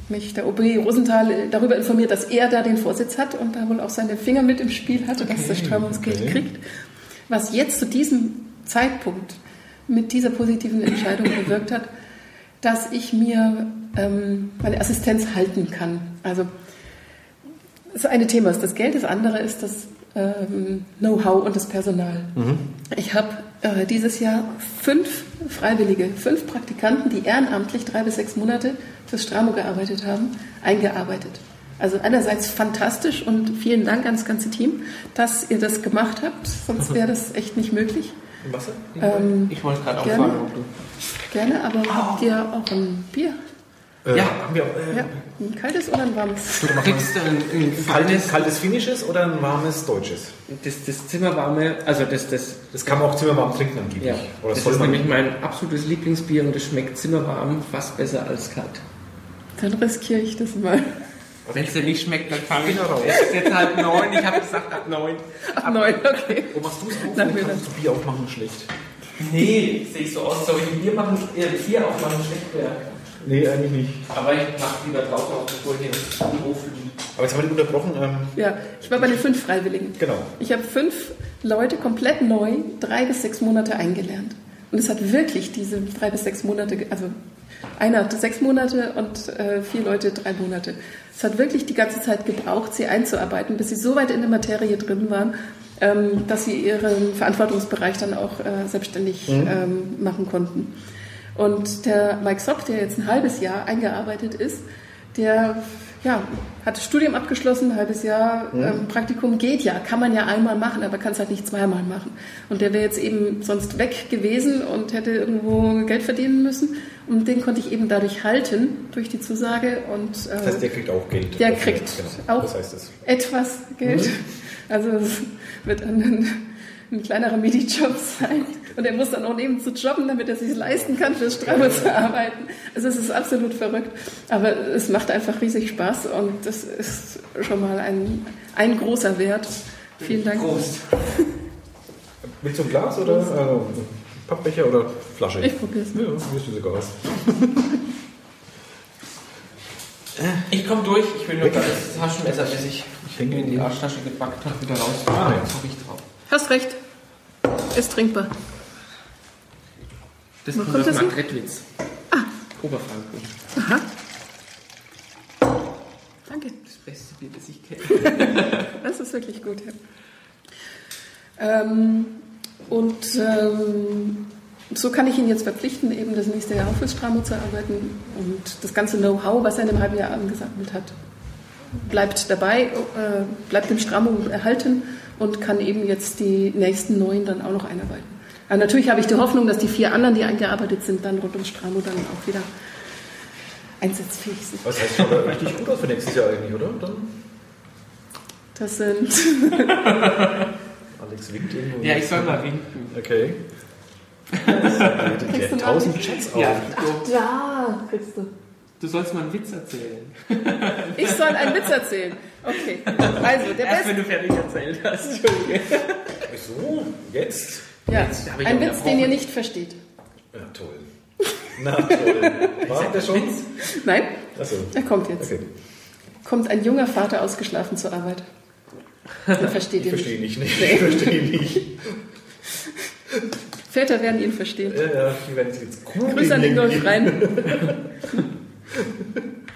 mich der OB Rosenthal darüber informiert, dass er da den Vorsitz hat und da wohl auch seine Finger mit im Spiel hatte, dass das Strömungsgeld okay. kriegt. Was jetzt zu diesem Zeitpunkt mit dieser positiven Entscheidung bewirkt hat, dass ich mir ähm, meine Assistenz halten kann. Also das eine Thema ist das Geld, das andere ist das ähm, Know-how und das Personal. Ich habe äh, dieses Jahr fünf Freiwillige, fünf Praktikanten, die ehrenamtlich drei bis sechs Monate fürs Stramo gearbeitet haben, eingearbeitet. Also einerseits fantastisch und vielen Dank an das ganze Team, dass ihr das gemacht habt, sonst wäre das echt nicht möglich. Wasser? Ähm, Ich wollte gerade auch Gerne. fragen, ob du. gerne, aber habt ihr auch ein Bier? Äh, Ja. Haben wir auch, äh, Ja, ein kaltes oder ein warmes? Kriegst du ein, ein kaltes, kaltes, Finnisches oder ein warmes Deutsches? das, das Zimmerwarme, also das, das, Das kann man auch zimmerwarm trinken angeblich. ja, Oder das soll ist man? nämlich mein absolutes Lieblingsbier und das schmeckt zimmerwarm fast besser als kalt. Dann riskiere ich das mal. Wenn es dir nicht schmeckt, dann fange ich Bin da raus. Es ist jetzt halb neun, ich habe gesagt ab neun. Ab neun, okay. Wo machst du es auf? Mir kannst du Bier aufmachen schlecht? Nee, sehe ich so aus, soll ich Bier machen, äh, Bier aufmachen, schlecht wäre. Nee, eigentlich nicht. Aber ich mach lieber draußen auf, bevor ich hier im Hof liege. Aber jetzt haben wir dich unterbrochen. Ähm, Ja, ich war bei den fünf Freiwilligen. genau. Ich habe fünf Leute komplett neu drei bis sechs Monate eingelernt. Und es hat wirklich diese drei bis sechs Monate, also einer hatte sechs Monate und äh, vier Leute drei Monate. Es hat wirklich die ganze Zeit gebraucht, sie einzuarbeiten, bis sie so weit in der Materie drin waren, ähm, dass sie ihren Verantwortungsbereich dann auch äh, selbstständig ähm, machen konnten. Und der Mike Sock, der jetzt ein halbes Jahr eingearbeitet ist, der ja, hat das Studium abgeschlossen, ein halbes Jahr ähm, Praktikum geht ja, kann man ja einmal machen, aber kann es halt nicht zweimal machen. Und der wäre jetzt eben sonst weg gewesen und hätte irgendwo Geld verdienen müssen. Und den konnte ich eben dadurch halten, durch die Zusage. Und, äh, Das heißt, der kriegt auch Geld. Der kriegt genau. auch- Das heißt etwas Geld. Also es wird ein, ein kleinerer Midi-Job sein. Und er muss dann auch nebenzu jobben, damit er sich leisten kann, fürs Strabo zu arbeiten. Also es ist absolut verrückt. Aber es macht einfach riesig Spaß und das ist schon mal ein, ein großer Wert. Vielen Dank. Prost. Willst du ein Glas oder äh, Pappbecher oder Flasche? Ich probier's. Ja, mir ist das egal was. Ich komme durch, ich will nur das Taschenmesser, das ich, ich hänge in die Arschtasche gepackt habe, wieder raus. Ah, ja. Hab ich drauf. Hast recht. Ist trinkbar. Das Wo kommt aus das her? Marktredwitz. Oberfranken. Aha. Danke. Das beste Bier, das ich kenne. *laughs* Das ist wirklich gut. Ja. Ähm, und ähm, so kann ich ihn jetzt verpflichten, eben das nächste Jahr auch fürs Stramo zu arbeiten. Und das ganze Know-how, was er in einem halben Jahr angesammelt hat, bleibt dabei, äh, bleibt dem Stramo erhalten und kann eben jetzt die nächsten neun dann auch noch einarbeiten. Aber natürlich habe ich die Hoffnung, dass die vier anderen, die eingearbeitet sind, dann rund ums Stramo dann auch wieder einsatzfähig sind. Was heißt schon richtig gut aus für nächstes Jahr eigentlich, oder? Dann Das sind *laughs* Alex winkt irgendwo. Ja, ich soll mal winken. Okay. Kriegst du tausend Chats auf. Ja, da kriegst du. du sollst mal einen Witz erzählen. *laughs* Ich soll einen Witz erzählen. Okay. Also, der Erst beste. wenn du fertig erzählt hast. Wieso? Jetzt? Ja, Jetzt ein Witz, den ihr nicht versteht. Ja, toll. Na toll. War das schon? Nein, Achso. er kommt jetzt. Okay. Kommt ein junger Vater ausgeschlafen zur Arbeit. Den *laughs* versteht Ich nicht. verstehe nicht. nicht. Ich verstehe nicht. *laughs* Väter werden ihn verstehen. Ja, ja, die werden jetzt kugeln. Grüße an Ingolf die- rein. *laughs*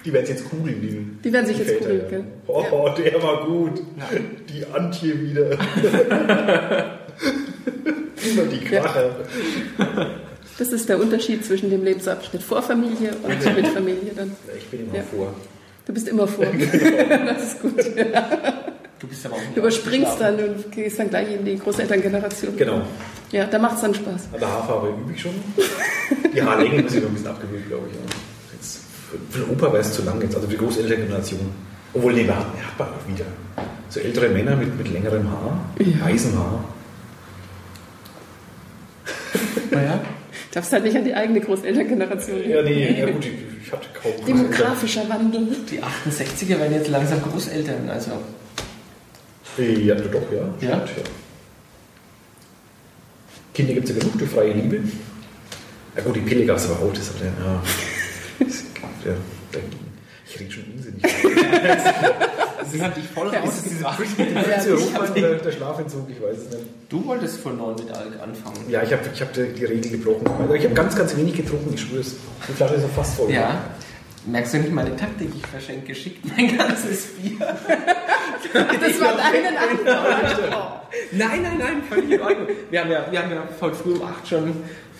Die werden sich jetzt kugeln. Die, Die werden sich jetzt Väter, kugeln, ja. gell? Oh, der war gut. Die Antje wieder. *laughs* Immer die Quache. Das ist der Unterschied zwischen dem Lebensabschnitt vor Familie und mit Familie dann. Ich bin immer Ja. vor. Du bist immer vor. *laughs* *laughs* Das ist gut. Du bist aber auch nicht Du überspringst dann und gehst dann gleich in die Großelterngeneration. Genau. Ja, da macht es dann Spaß. An der Haarfarbe übe ich schon. Die Haarlänge muss ich noch ein bisschen abgewöhnen, glaube ich. Ja. Den Opa wäre es zu lang jetzt, also für die Großelterngeneration. Obwohl, nee, wir hatten man auch wieder. So ältere Männer mit, mit längerem Haar, Ja. weißem Haar. Naja, Darfst halt nicht an die eigene Großelterngeneration. Ja, nee, ja gut, ich, ich hatte kaum Demografischer Wandel. die 68er werden jetzt langsam Großeltern, also. Ja, doch, ja. Ja? Stimmt, ja. Kinder gibt es ja genug durch freie Liebe. Ja gut, die Pille gab es aber auch, das hat ja. *laughs* ja. Ich rede schon unsinnig. *laughs* Sie haben dich voll rausgebracht. Fritze Hochmann, der, der Schlafentzug, ich weiß es nicht. Du wolltest von neun mit Alk anfangen. Ja, ich habe ich hab die, Regel gebrochen. Ich habe ganz, ganz wenig getrunken, ich schwöre es. Die Flasche ist noch fast voll. Ja. Merkst du nicht meine Taktik? Ich verschenke geschickt mein ganzes Bier. *laughs* Das war deine *laughs* Antwort. Nein, nein, nein, völlig in Ordnung. Wir haben ja, wir haben ja heute früh um 8 schon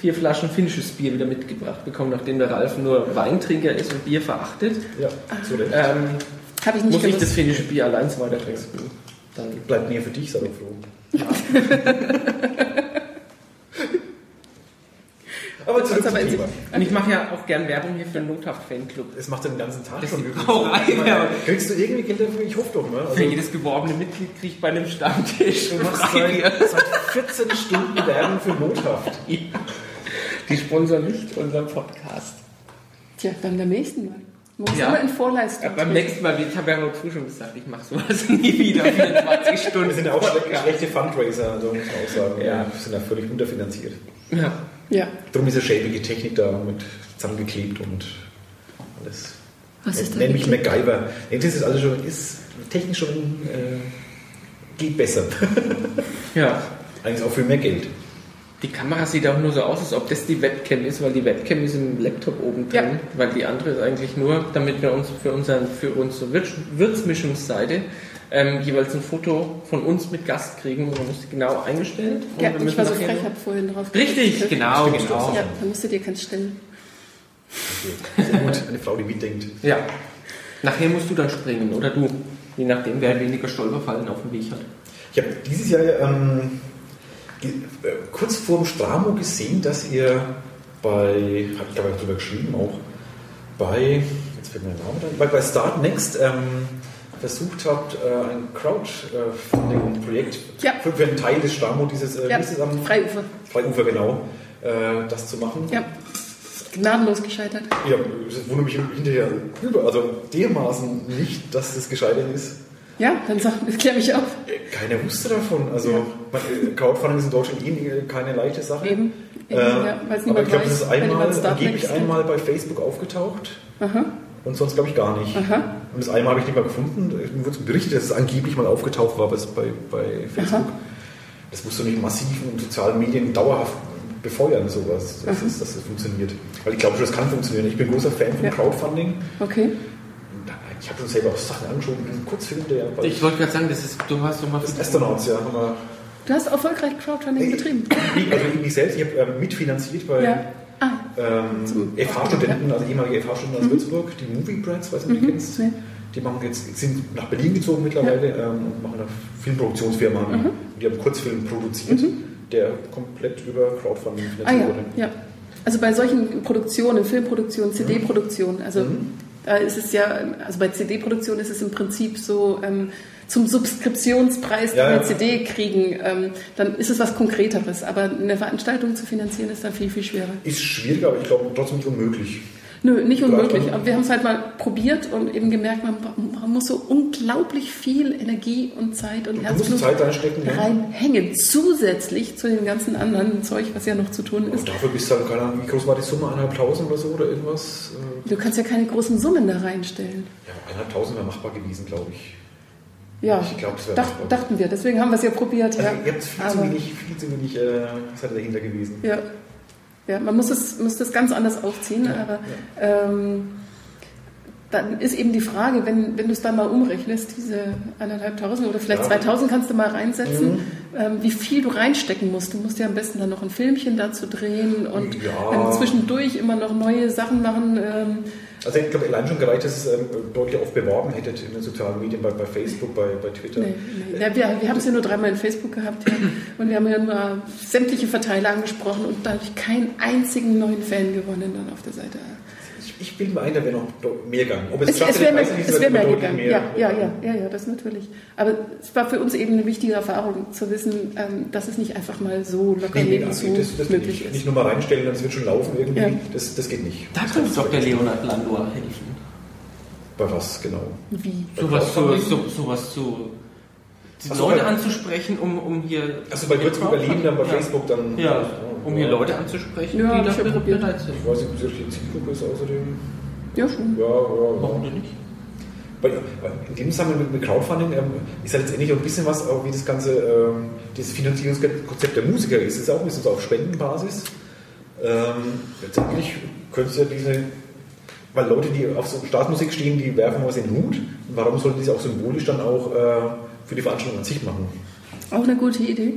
vier Flaschen finnisches Bier wieder mitgebracht bekommen, nachdem der Ralf nur Weintrinker ist und Bier verachtet. Ja, so recht. Ähm, Habe ich nicht muss ich das gewusst. finnische Bier allein weiter trinken. Dann Bleibt mehr für dich, sei doch froh. *laughs* Aber zurück zum Thema. Und ich mache ja auch gern Werbung hier für den Nothaft-Fanclub. Es macht den ganzen Tag Das schon ist übel. Brauerei, ja. Kriegst du irgendwie Geld dafür? Ich hoffe doch mal. Also, Für jedes geworbene Mitglied kriegt bei einem Stammtisch du machst seit, seit 14 Stunden Werbung für Nothaft. Die sponsern nicht unseren Podcast. Tja, beim nächsten Mal. Man muss Ja. immer in Vorleistung. Ja, beim treten. nächsten Mal, ich habe ja heute früh schon gesagt, ich mache sowas *laughs* nie wieder 24 Stunden. Wir sind ja auch schlechte, Fundraiser, also muss man auch sagen. Ja. Wir sind ja völlig unterfinanziert. Ja. Ja. Darum ist ja schäbige Technik da mit zusammengeklebt und alles. Was ist da Nenn mich? MacGyver. Nee, das ist alles schon, ist technisch schon, äh, geht besser. Ja. *laughs* Eigentlich auch für mehr Geld. Die Kamera sieht auch nur so aus, als ob das die Webcam ist, weil die Webcam ist im Laptop oben drin, Ja. weil die andere ist eigentlich nur, damit wir uns für, unseren, für unsere Würz- Würzmischungsseite ähm, jeweils ein Foto von uns mit Gast kriegen. Man muss genau eingestellt. und Ja, wir ich war so frech, noch- hab vorhin drauf Richtig, genau, Stimmt, genau. Ja, dann musst du dir keins stellen. Okay. Sehr gut, eine Frau, die mitdenkt. Ja. Nachher musst du dann springen oder du, je nachdem, wer weniger Stolperfallen auf dem Weg hat. Ich habe dieses Jahr ähm, äh, kurz vor dem Stramo gesehen, dass ihr bei, hab ich glaube ich darüber geschrieben auch, bei, jetzt fällt mir der Name dann, bei, bei Start Next ähm, versucht habt, äh, ein Crowdfunding-Projekt Ja. für, für einen Teil des Stramo, dieses äh, Ja, am Freiufer. Freiufer genau, äh, das zu machen. Ja, gnadenlos gescheitert. Ja, es wundert mich hinterher über, also dermaßen nicht, dass es gescheitert ist. Ja, dann sag, klär mich auf. Keiner wusste davon. Also Ja. äh, Crowdfunding ist in Deutschland eh keine leichte Sache. Eben. Eben, Äh, ja, weil es aber niemand ich glaube, weiß, das ist einmal, angeblich einmal bei Facebook aufgetaucht Aha, und sonst glaube ich gar nicht. aha, Und das einmal habe ich nicht mal gefunden. Mir wurde berichtet, dass es angeblich mal aufgetaucht war bei, bei, Facebook. Aha. Das musst du nicht massiv in sozialen Medien dauerhaft befeuern, sowas, dass, das, dass das funktioniert. Weil ich glaube schon, das kann funktionieren. Ich bin großer Fan von Ja. Crowdfunding. okay. Ich habe schon selber auch Sachen angeschaut, einen Kurzfilm, der Ich wollte gerade sagen, das ist, du hast doch mal das Astronauts, ja, haben wir Du hast erfolgreich Crowdfunding betrieben. Ich, also ich selbst, ich habe ähm, mitfinanziert bei Ja. Ah, ähm, FH-Studenten, also ehemalige FH-Studenten aus Würzburg, die Movie Brands, weiß nicht, ob du die kennst. nee. Die machen jetzt, sind nach Berlin gezogen mittlerweile ähm, und machen eine Filmproduktionsfirma. Und die haben einen Kurzfilm produziert, der komplett über Crowdfunding Ah finanziert ja, wurde. ja. Also bei solchen Produktionen, Filmproduktionen, CD-Produktionen, also Mhm. Da ist es ja, also bei CD-Produktion ist es im Prinzip so, ähm, zum Subskriptionspreis, Ja, den wir. CD kriegen, ähm, dann ist es was Konkreteres. Aber eine Veranstaltung zu finanzieren ist dann viel, viel schwerer. Ist schwierig, aber ich glaube trotzdem nicht unmöglich. Nö, nicht unmöglich. Aber wir haben es halt mal probiert und eben gemerkt, man, man muss so unglaublich viel Energie und Zeit und Herzblut Zeit reinstecken. Ja. reinhängen. Zusätzlich zu dem ganzen anderen Zeug, was ja noch zu tun ist. Und dafür bist du dann, keine Ahnung, wie groß war die Summe? Eineinhalbtausend oder so oder irgendwas? Äh, Du kannst ja keine großen Summen da reinstellen. Ja, eineinhalbtausend wäre machbar gewesen, glaube ich. Ja, Ich glaub, das dach, machbar. dachten wir. Deswegen haben wir es ja probiert. Also ja. ihr habt viel zu Aber- wenig, viel zu wenig äh, ihr dahinter gewesen. Ja, ja man muss es, muss das ganz anders aufziehen, aber ähm, dann ist eben die Frage, wenn, wenn du es dann mal umrechnest, diese eineinhalbtausend oder vielleicht Ja. 2000 kannst du mal reinsetzen, Mhm. ähm, wie viel du reinstecken musst. Du musst ja am besten dann noch ein Filmchen dazu drehen und Ja. dann zwischendurch immer noch neue Sachen machen. Ähm, Also ich glaube, allein schon gereicht, dass es ähm, deutlich oft beworben hättet in den sozialen Medien, bei, bei Facebook, bei, bei Twitter. nee, nee. Ja, wir wir haben es ja nur dreimal in Facebook gehabt ja. *clears throat* und wir haben ja nur sämtliche Verteiler angesprochen und dadurch keinen einzigen neuen Fan gewonnen dann auf der Seite. Ich, ich bilde mir ein, da wäre noch mehr gegangen. Ob es, Es, schafft, es wäre mehr, es wär mehr gegangen. Ja, ja, ja, ja, ja, das natürlich. Aber es war für uns eben eine wichtige Erfahrung zu wissen, ähm, dass es nicht einfach mal so locker Nee, nee, neben also so das, das möglich nicht, ist. nicht nur mal reinstellen, dann es wird schon laufen irgendwie. Ja. Das, das geht nicht. Da kann kannst doch der. Leonard Landor helfen. Bei was, genau. Wie? Sowas zu, so, sowas zu die Ach so, Leute bei- anzusprechen, um, um hier. Also bei Würzburg Berlin, dann bei ja. Facebook, dann. Ja, um hier Leute anzusprechen, Ja, die dafür probiert. bereit sind. Ich weiß nicht, ob die richtige Zielgruppe ist außerdem. Ja, schon. Ja, ja, ja. Warum denn nicht? Weil, in dem Zusammenhang mit, Crowdfunding ähm, ist halt letztendlich auch ein bisschen was, auch wie das ganze ähm, das Finanzierungskonzept der Musiker ist. Das ist auch ein bisschen so auf Spendenbasis. Ähm, letztendlich könntest du ja diese, weil Leute, die auf so Staatsmusik stehen, die werfen was in den Hut. Und warum sollten die es auch symbolisch dann auch äh, für die Veranstaltung an sich machen? Auch eine gute Idee.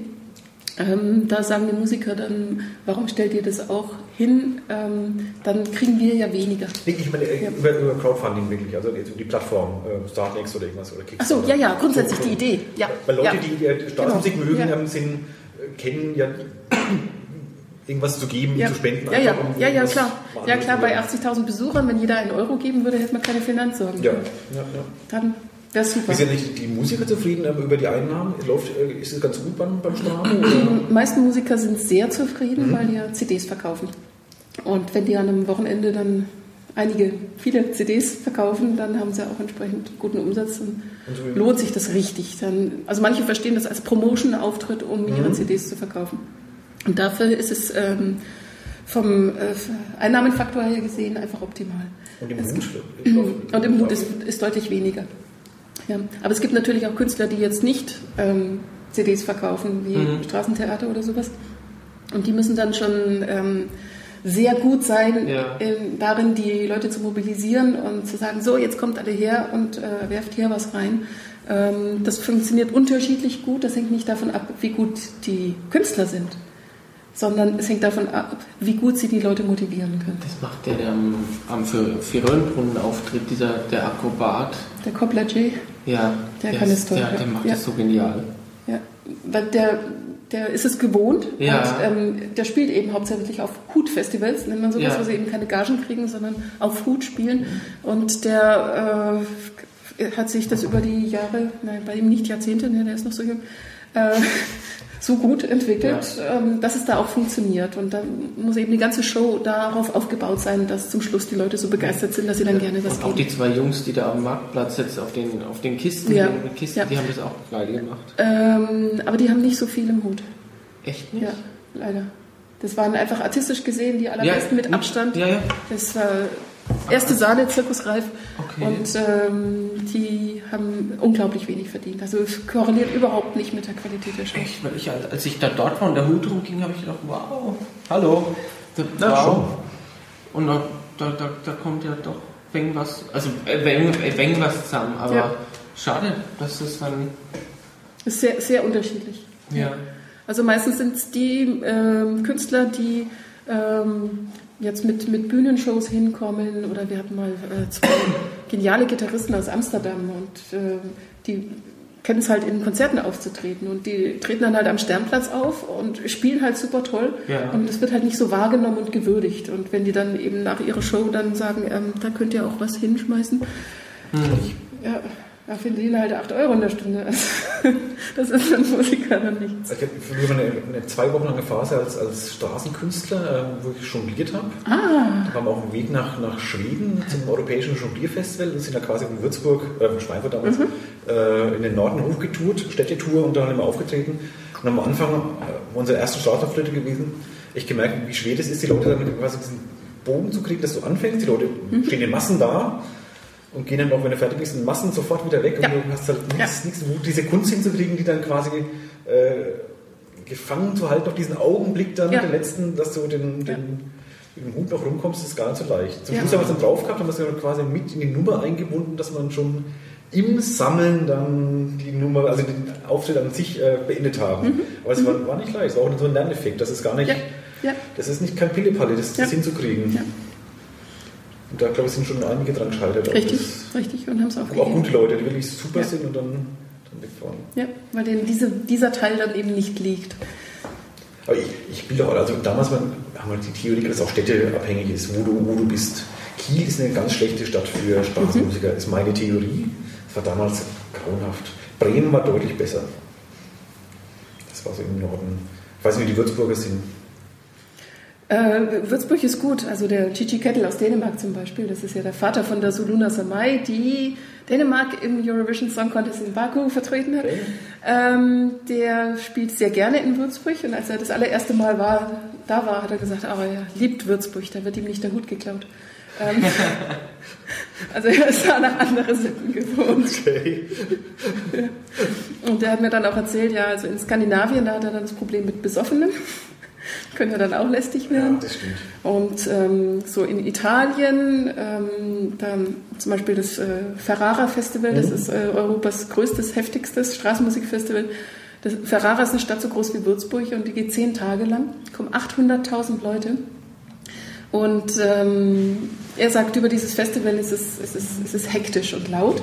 Ähm, da sagen die Musiker dann, warum stellt ihr das auch hin? Ähm, dann kriegen wir ja weniger. Nee, ich meine Ja. über, über Crowdfunding wirklich, also die Plattform, äh, Startnext oder irgendwas oder Ach so, ja, ja, grundsätzlich die Idee. Ja, Weil Leute, ja. die, die Staatsmusik Genau. mögen, Ja. sind, äh, kennen ja irgendwas zu geben, Ja. zu spenden. ja, ja, um ja, ja, klar. Ja, klar, bei können. 80.000 Besuchern, wenn jeder einen Euro geben würde, hätte man keine Finanzsorgen. Ja, ja, ja. Dann wäre es super. Ist ja nicht die Musiker zufrieden ähm, über die Einnahmen? Läuft, äh, ist es ganz gut beim, beim Stramo? Die meisten Musiker sind sehr Mhm. zufrieden, weil die ja CDs verkaufen. Und wenn die an einem Wochenende dann einige, viele CDs verkaufen, dann haben sie auch entsprechend guten Umsatz und Und so- lohnt sich das richtig. Dann, also manche verstehen das als Promotion-Auftritt, um Mhm. ihre CDs zu verkaufen. Und dafür ist es ähm, vom äh, Einnahmenfaktor her gesehen einfach optimal. Und im Mut? Und im Mut ist, ist deutlich weniger. Ja. Aber es gibt natürlich auch Künstler, die jetzt nicht ähm, CDs verkaufen, wie Mhm. Straßentheater oder sowas. Und die müssen dann schon ähm, sehr gut sein, Ja. ähm, darin die Leute zu mobilisieren und zu sagen, so, jetzt kommt alle her und äh, werft hier was rein. Ähm, das funktioniert unterschiedlich gut. Das hängt nicht davon ab, wie gut die Künstler sind, sondern es hängt davon ab, wie gut sie die Leute motivieren können. Das macht der, der am, am Röhrenbrunnen auftritt, dieser, der Akrobat. Der J. Ja, Der kann ist, es toll, Der, der macht Ja. das so genial. Ja, weil der, der ist es gewohnt Ja. und ähm, der spielt eben hauptsächlich auf Hut-Festivals, nennt man sowas, Ja. wo sie eben keine Gagen kriegen, sondern auf Hut spielen. Und der äh, hat sich das über die Jahre, nein, bei ihm nicht Jahrzehnte, ne, der ist noch so jung, äh, so gut entwickelt, ähm, dass es da auch funktioniert. Und dann muss eben die ganze Show darauf aufgebaut sein, dass zum Schluss die Leute so begeistert sind, dass sie dann gerne was Und auch geben. die zwei Jungs, die da am Marktplatz jetzt auf den, auf den Kisten, Ja. den Kisten Ja. die haben das auch geil gemacht. Ähm, aber die haben nicht so viel im Hut. Echt nicht? Ja, leider. Das waren einfach artistisch gesehen die allerbesten mit Abstand. Ja, ja. Das war erste Sahne, Zirkusreif. Okay. Und ähm, die haben unglaublich wenig verdient. Also es korreliert überhaupt nicht mit der Qualität der Show. Echt, weil ich, als als ich da dort war und der Hut rumging, habe ich gedacht, wow, hallo. Da, Na, wow. schon. Und da, da, da, da kommt ja doch wenn was, also äh, wenn, äh, wenn was zusammen, aber Ja. schade, dass das dann, Das ist sehr, sehr unterschiedlich. ja. Also meistens sind es die ähm, Künstler, die ähm, jetzt mit, mit Bühnenshows hinkommen oder wir hatten mal äh, zwei geniale Gitarristen aus Amsterdam und äh, die kennen es halt in Konzerten aufzutreten und die treten dann halt am Sternplatz auf und spielen halt super toll Ja. und es wird halt nicht so wahrgenommen und gewürdigt und wenn die dann eben nach ihrer Show dann sagen, ähm, da könnt ihr auch was hinschmeißen, ja, da verdienen die halt 8 Euro in der Stunde. Also, *laughs* das ist für einen Musiker dann nichts. Ich hatte früher eine, eine zwei Wochen lange Phase als, als Straßenkünstler, ähm, wo ich jongliert habe. Ah, Da waren wir auf dem Weg nach, nach Schweden zum Europäischen Jonglierfestival und sind da quasi von Würzburg, äh, von Schweinfurt damals, äh, in den Norden hochgetourt, Städtetour und da haben wir aufgetreten. Und am Anfang äh, war unsere erste Straßenauftritte gewesen. Ich gemerkt, wie schwer das ist, die Leute dann quasi diesen Bogen zu kriegen, dass du anfängst. Die Leute stehen in Massen da und gehen dann auch, wenn du fertig bist, in Massen sofort wieder weg Ja. und du hast halt nichts, nichts Mut, diese Kunst hinzukriegen, die dann quasi äh, gefangen zu halten auf diesen Augenblick dann, Ja. den letzten, dass du den, Ja. den, mit dem Hut noch rumkommst, ist gar nicht so leicht. Zum Ja. Schluss haben wir es dann drauf gehabt, haben wir es dann quasi mit in die Nummer eingebunden, dass man schon im Sammeln dann die Nummer, also den Auftritt an sich äh, beendet haben. Aber es war, war nicht leicht, es war auch so ein Lerneffekt, das ist gar nicht, Mhm. Ja, ja. das ist nicht kein Pillepalle, das, das Ja. hinzukriegen. Da glaube ich sind schon einige dran gescheitert. aber Richtig, richtig und haben es Auch aufgegeben. gute Leute, die wirklich super Ja. sind und dann, dann wegfahren. Ja, weil denen diese, dieser Teil dann eben nicht liegt. Aber ich, ich spiele auch, also damals waren- haben wir die Theorie, dass es auch städteabhängig ist, wo du, wo du bist. Kiel ist eine ganz schlechte Stadt für Straßenmusiker, ist meine Theorie. Das war damals grauenhaft. Bremen war deutlich besser. Das war so im Norden. Ich weiß nicht, wie die Würzburger sind. Äh, Würzburg ist gut, also der Gigi Kettel aus Dänemark zum Beispiel, das ist ja der Vater von der Suluna Samai, die Dänemark im Eurovision Song Contest in Baku vertreten hat. Okay. Ähm, der spielt sehr gerne in Würzburg und als er das allererste Mal war, da war, hat er gesagt, aber er liebt Würzburg, da wird ihm nicht der Hut geklaut. Ähm, *laughs* also er ist da nach andere Sitten gewohnt. Okay. Und der hat mir dann auch erzählt, ja, also in Skandinavien, da hat er dann das Problem mit Besoffenen. Können ja dann auch lästig Ja, werden. das stimmt. Und ähm, so in Italien, ähm, dann zum Beispiel das äh, Ferrara Festival, das ist äh, Europas größtes, heftigstes Straßenmusikfestival. Das, Ferrara ist eine Stadt so groß wie Würzburg und die geht zehn Tage lang, kommen 800.000 Leute. Und ähm, er sagt, über dieses Festival ist es, es, ist, es ist hektisch und laut.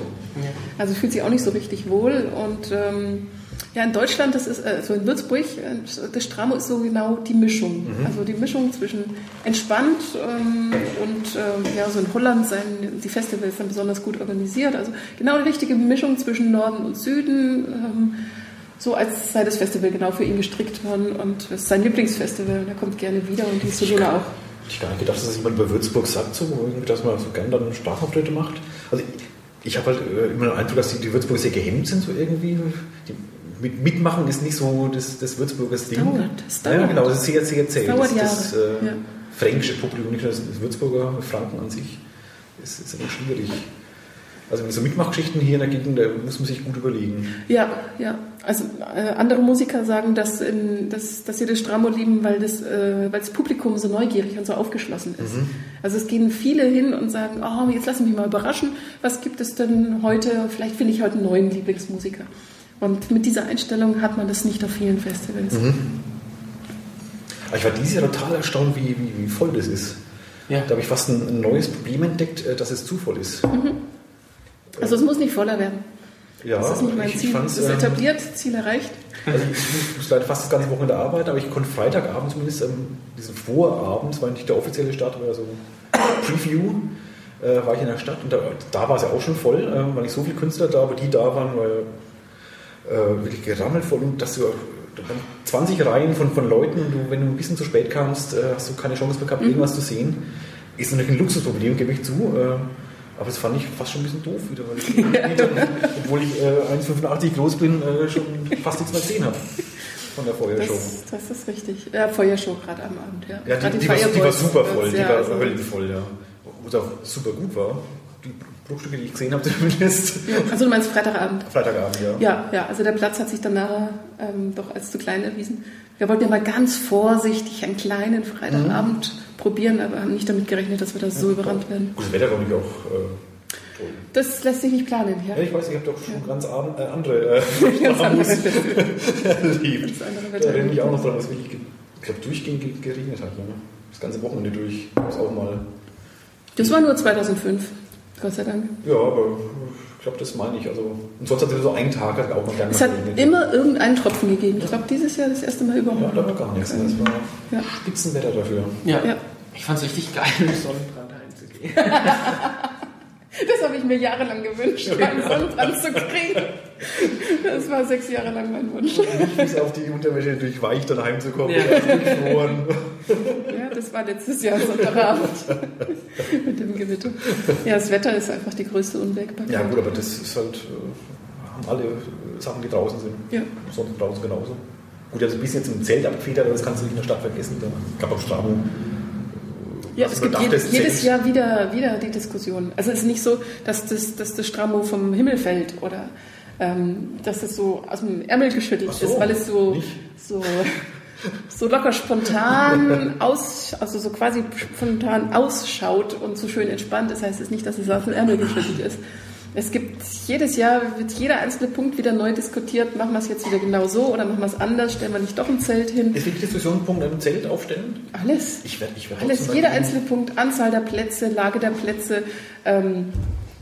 Also fühlt sich auch nicht so richtig wohl. Und ähm, ja, in Deutschland, das ist, also in Würzburg, äh, das Stramo ist so genau die Mischung. Also die Mischung zwischen entspannt ähm, und ähm, ja, so in Holland sein die Festivals dann besonders gut organisiert. Also genau die richtige Mischung zwischen Norden und Süden. Ähm, so als sei das Festival genau für ihn gestrickt worden und es ist sein Lieblingsfestival und er kommt gerne wieder und die Soluna auch. Hätte ich gar nicht gedacht, dass das jemand bei Würzburg sagt, so, irgendwie, dass man so gerne dann Straßenauftritte macht. Also ich, ich habe halt äh, immer den Eindruck, dass die, die Würzburger sehr gehemmt sind, so irgendwie. Die, mit, mitmachen ist nicht so das, das Würzburgers Ding. dauert, es Ja, dauert. genau, das ist sehr, sehr zäh. Dauert das, das Jahre, äh, ja. fränkische Publikum, nicht nur das, das Würzburger, Franken an sich. ist, ist immer schwierig. Also so Mitmachgeschichten hier in der Gegend, da muss man sich gut überlegen. Ja, ja. Also äh, andere Musiker sagen, dass, in, dass, dass sie das Stramo lieben, weil das, äh, weil das Publikum so neugierig und so aufgeschlossen ist. Mhm. Also es gehen viele hin und sagen, oh, jetzt lassen mich mal überraschen, was gibt es denn heute? Vielleicht finde ich heute einen neuen Lieblingsmusiker. Und mit dieser Einstellung hat man das nicht auf vielen Festivals. Mhm. Ich war dieses Jahr total erstaunt, wie, wie, wie voll das ist. Ja. Da habe ich fast ein, ein neues Problem entdeckt, äh, dass es zu voll ist. Also es muss nicht voller werden. Ja, Das ist nicht mein ich, ich Ziel. das ist ähm, etabliert, Ziel erreicht. Also ich muss leider fast das ganze Wochenende arbeiten, aber ich konnte Freitagabend zumindest, ähm, diesen Vorabend, war nicht der offizielle Start, aber so Preview, äh, war ich in der Stadt und da, da war es ja auch schon voll, äh, waren nicht so viele Künstler da, aber die da waren, weil äh, wirklich gerammelt voll und dass du da waren 20 Reihen von, von Leuten und du, wenn du ein bisschen zu spät kamst, äh, hast du keine Chance mehr gehabt, irgendwas zu sehen. Ist natürlich ein Luxusproblem, gebe ich zu. Äh, aber das fand ich fast schon ein bisschen doof wieder, weil ich, *laughs* obwohl ich äh, 1,85 groß bin, äh, schon fast nichts mehr gesehen habe von der Feuershow. Das, das ist richtig. Ja, Feuershow gerade am Abend, ja. Ja, Gerade die, die, war, die war super voll, die ja, war also- höllenvoll, ja. Was auch super gut war. Die Bruchstücke, die ich gesehen habe, zumindest. Also du meinst Freitagabend? Freitagabend, ja. Ja, ja, also der Platz hat sich dann nachher ähm, doch als zu klein erwiesen. Wir wollten ja mal ganz vorsichtig einen kleinen Freitagabend Mhm. probieren, aber haben nicht damit gerechnet, dass wir da so überrannt werden. Gutes Wetter war natürlich auch äh, toll. Das lässt sich nicht planen, ja. Ja, ich weiß, ich habe doch schon ganz abend, äh, andere *laughs* äh, Ganz andere *laughs* *laughs* erlebt. Da erinnere ich auch noch dran, dass wirklich, ich glaube, durchgehend ge- geregnet hat. Ne? Das ganze Wochenende durch. Das auch mal. Das war nur 2005, Gott sei Dank. Ja, aber ich glaube, das meine ich. Also, und sonst hat es so einen Tag hat auch noch gerne Es hat immer irgendeinen Tropfen gegeben. Ich glaube, dieses Jahr das erste Mal Ja, überhaupt. da war gar nichts. Das war Ja. Spitzenwetter dafür. Ja. Ja. Ich fand es richtig geil, im *laughs* Sonnenbrand heimzugehen. *laughs* Das habe ich mir jahrelang gewünscht, einen Sonnenbrand zu kriegen. Das war sechs Jahre lang mein Wunsch. Nicht bis auf die Unterwäsche durchweicht dann heimzukommen. Ja. Ja, das war letztes Jahr Sonntagabend mit dem Gewitter. Ja, das Wetter ist einfach die größte Unwägbarkeit. Ja, gut, aber das ist halt, äh, haben alle äh, Sachen, die draußen sind. Ja. Sonst draußen genauso. Gut, also ein bisschen jetzt im Zelt abgefedert, aber das kannst du nicht in der Stadt vergessen. Da gab auch Strabo. Ja, es gibt jedes, jedes. Jahr wieder, wieder die Diskussion. Also es ist nicht so, dass das, dass das Stramo vom Himmel fällt oder ähm, dass es so aus dem Ärmel geschüttelt so, ist, weil es so, nicht? so, so locker spontan *laughs* aus, also so quasi spontan ausschaut und so schön entspannt ist, heißt es nicht, dass es aus dem Ärmel geschüttelt ist. Es gibt jedes Jahr, wird jeder einzelne Punkt wieder neu diskutiert. Machen wir es jetzt wieder genau so oder machen wir es anders? Stellen wir nicht doch ein Zelt hin? Ist wirklich Diskussionspunkt ein Zelt aufstellen? Alles. Ich werde ich werd Alles, jeder einzelne Punkt, Anzahl der Plätze, Lage der Plätze, ähm,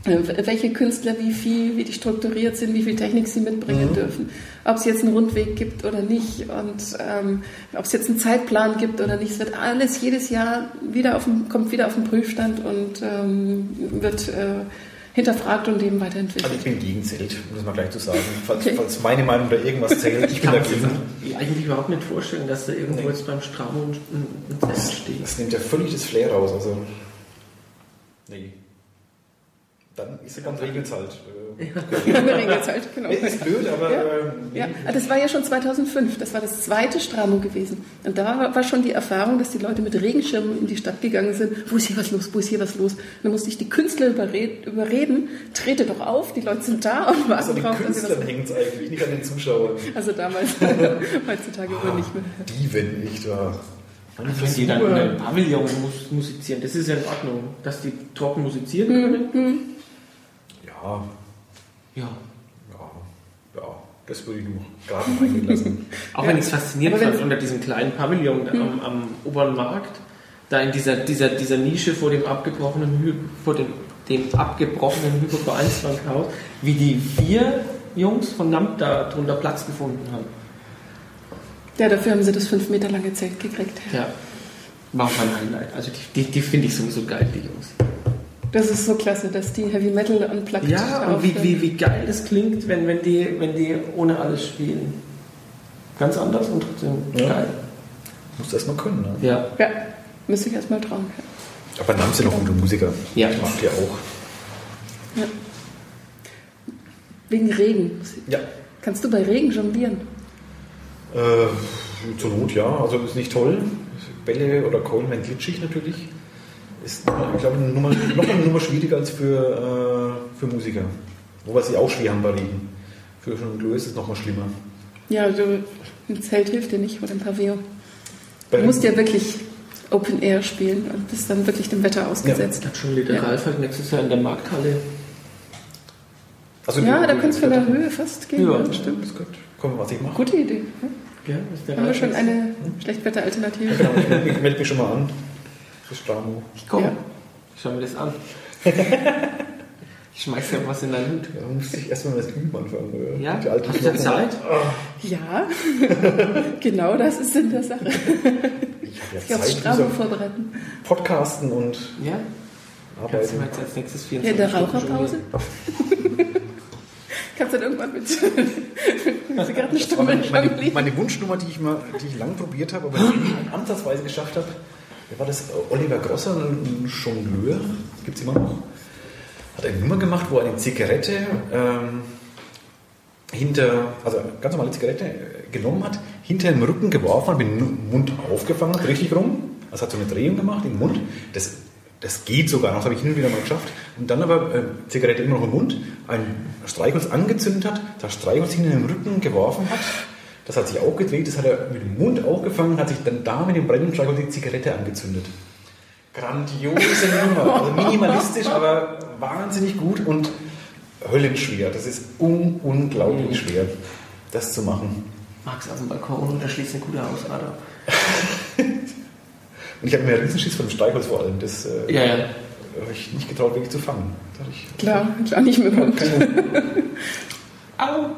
äh, welche Künstler wie viel, wie die strukturiert sind, wie viel Technik sie mitbringen Mhm. dürfen, ob es jetzt einen Rundweg gibt oder nicht und ähm, ob es jetzt einen Zeitplan gibt oder nicht. Es wird alles jedes Jahr wieder auf den, kommt wieder auf den Prüfstand und ähm, wird äh, hinterfragt und eben weiterentwickelt. Also ich bin gegen Zelt, um das mal gleich zu sagen. *laughs* Falls, Okay. falls meine Meinung da irgendwas zählt, ich bin kann mir dagegen. das eigentlich überhaupt nicht vorstellen, dass da irgendwo Nee. jetzt beim ein, ein Zelt steht. Das nimmt ja völlig das Flair raus. Also, nee. Dann ist ja ganz In der Regelzeit, genau. Ist blöd, aber Ja. äh, nee. Ja, ah, das war ja schon 2005. Das war das zweite Stramo gewesen. Und da war schon die Erfahrung, dass die Leute mit Regenschirmen in die Stadt gegangen sind. Wo ist hier was los? Wo ist hier was los? Und dann musste ich die Künstler überred, überreden. Trete doch auf, die Leute sind da und also warten den drauf, sie Künstlern was. hängt es eigentlich, nicht an den Zuschauern. Also damals, *laughs* *laughs* heutzutage wohl nicht mehr. Die, wenn nicht wahr. Wenn die dann in einem Pavillon mus musizieren, das ist ja in Ordnung, dass die trocken musizieren können. Ja, Ja. ja, ja, das würde ich noch gerade eingehen lassen. *laughs* Auch wenn ich es faszinierend fand, unter diesem kleinen Pavillon da am, am oberen Markt, da in dieser, dieser, dieser Nische vor dem abgebrochenen, vor dem, dem abgebrochenen Hypo-Vereinsbankhaus, wie die vier Jungs von NAMP da drunter Platz gefunden haben. Ja, dafür haben sie das fünf Meter lange Zelt gekriegt. Ja, war auch mein Highlight. Also die, die, die finde ich sowieso geil, die Jungs. Das ist so klasse, dass die Heavy Metal unplugged Ja, und wie, wie, wie geil das klingt, wenn, wenn, die, wenn die ohne alles spielen. Ganz anders und trotzdem Ja. geil. Muss das mal können, ne? Ja. Ja, müsste ich erstmal trauen. Aber Nam sind auch gute Musiker. Ja. Ich mag die auch. Ja. Wegen Regen. Ja. Kannst du bei Regen jonglieren? Äh, zur Not ja, also ist nicht toll. Bälle oder Keulen werden glitschig natürlich. Ist, ich glaube, eine Nummer, noch eine Nummer schwieriger als für, äh, für Musiker. Wobei sie auch schwer haben bei Regen. Für Jongleur ist es nochmal schlimmer. Ja, also ein Zelt hilft dir nicht oder ein Pavillon. Du musst ja wirklich Open Air spielen und bist dann wirklich dem Wetter ausgesetzt. Hat schon wieder Ralf halt nächstes Jahr in der Markthalle. also Ja, da kannst du von der Höhe fast gehen. Ja. Ja, stimmt. Das ist gut. Komm, was ich mache. Gute Idee. Ja, ist der Haben wir schon eine Schlechtwetteralternative? Genau, ich melde mich schon mal an. Das Stramo. Ich komme. Ja. Ich schau mir das an. *laughs* ich schmeiß ja was in deinen Hut. Ja, man muss sich erstmal das Üben anfangen. Ja? Die alten Habt ihr Knochen. Zeit? Ja, *laughs* genau das ist in der Sache. Ich habe Ich ja aufs Zeit, Strabo dieser vorbereiten. Podcasten und Ja? Kannst du Arbeiten. mir jetzt als nächstes Ja, 24 in der Raucherpause. *laughs* Kannst du dann irgendwann mit, mit Zigarettenstummeln Meine, jonglieren? meine Wunschnummer, die ich, mal, die ich lang probiert habe, aber nicht ansatzweise geschafft habe, wer war das? Oliver Grosser, ein Jongleur, gibt es immer noch. Hat eine Nummer gemacht, wo er eine Zigarette ähm, hinter, also eine ganz normale Zigarette äh, genommen hat, hinter dem Rücken geworfen hat, mit dem Mund aufgefangen hat, richtig rum. Also hat so eine Drehung gemacht im Mund. Das, das geht sogar noch, das habe ich hin und wieder mal geschafft. Und dann aber äh, Zigarette immer noch im Mund, ein Streichholz angezündet hat, das Streichholz hinter dem Rücken geworfen hat. Das hat sich auch gedreht, das hat er mit dem Mund aufgefangen, hat sich dann da mit dem brennenden Streichholz die Zigarette angezündet. Grandiose Nummer, also minimalistisch, aber wahnsinnig gut und höllenschwer. Das ist un unglaublich schwer, das zu machen. Max auf dem Balkon und da schließt eine gute Ausader. *laughs* Und ich habe mir einen Riesenschiss von dem Streichholz vor allem. Das äh, Ja, ja. habe ich nicht getraut, wirklich zu fangen. Ich Klar, klar, nicht mit dem Mund. Au!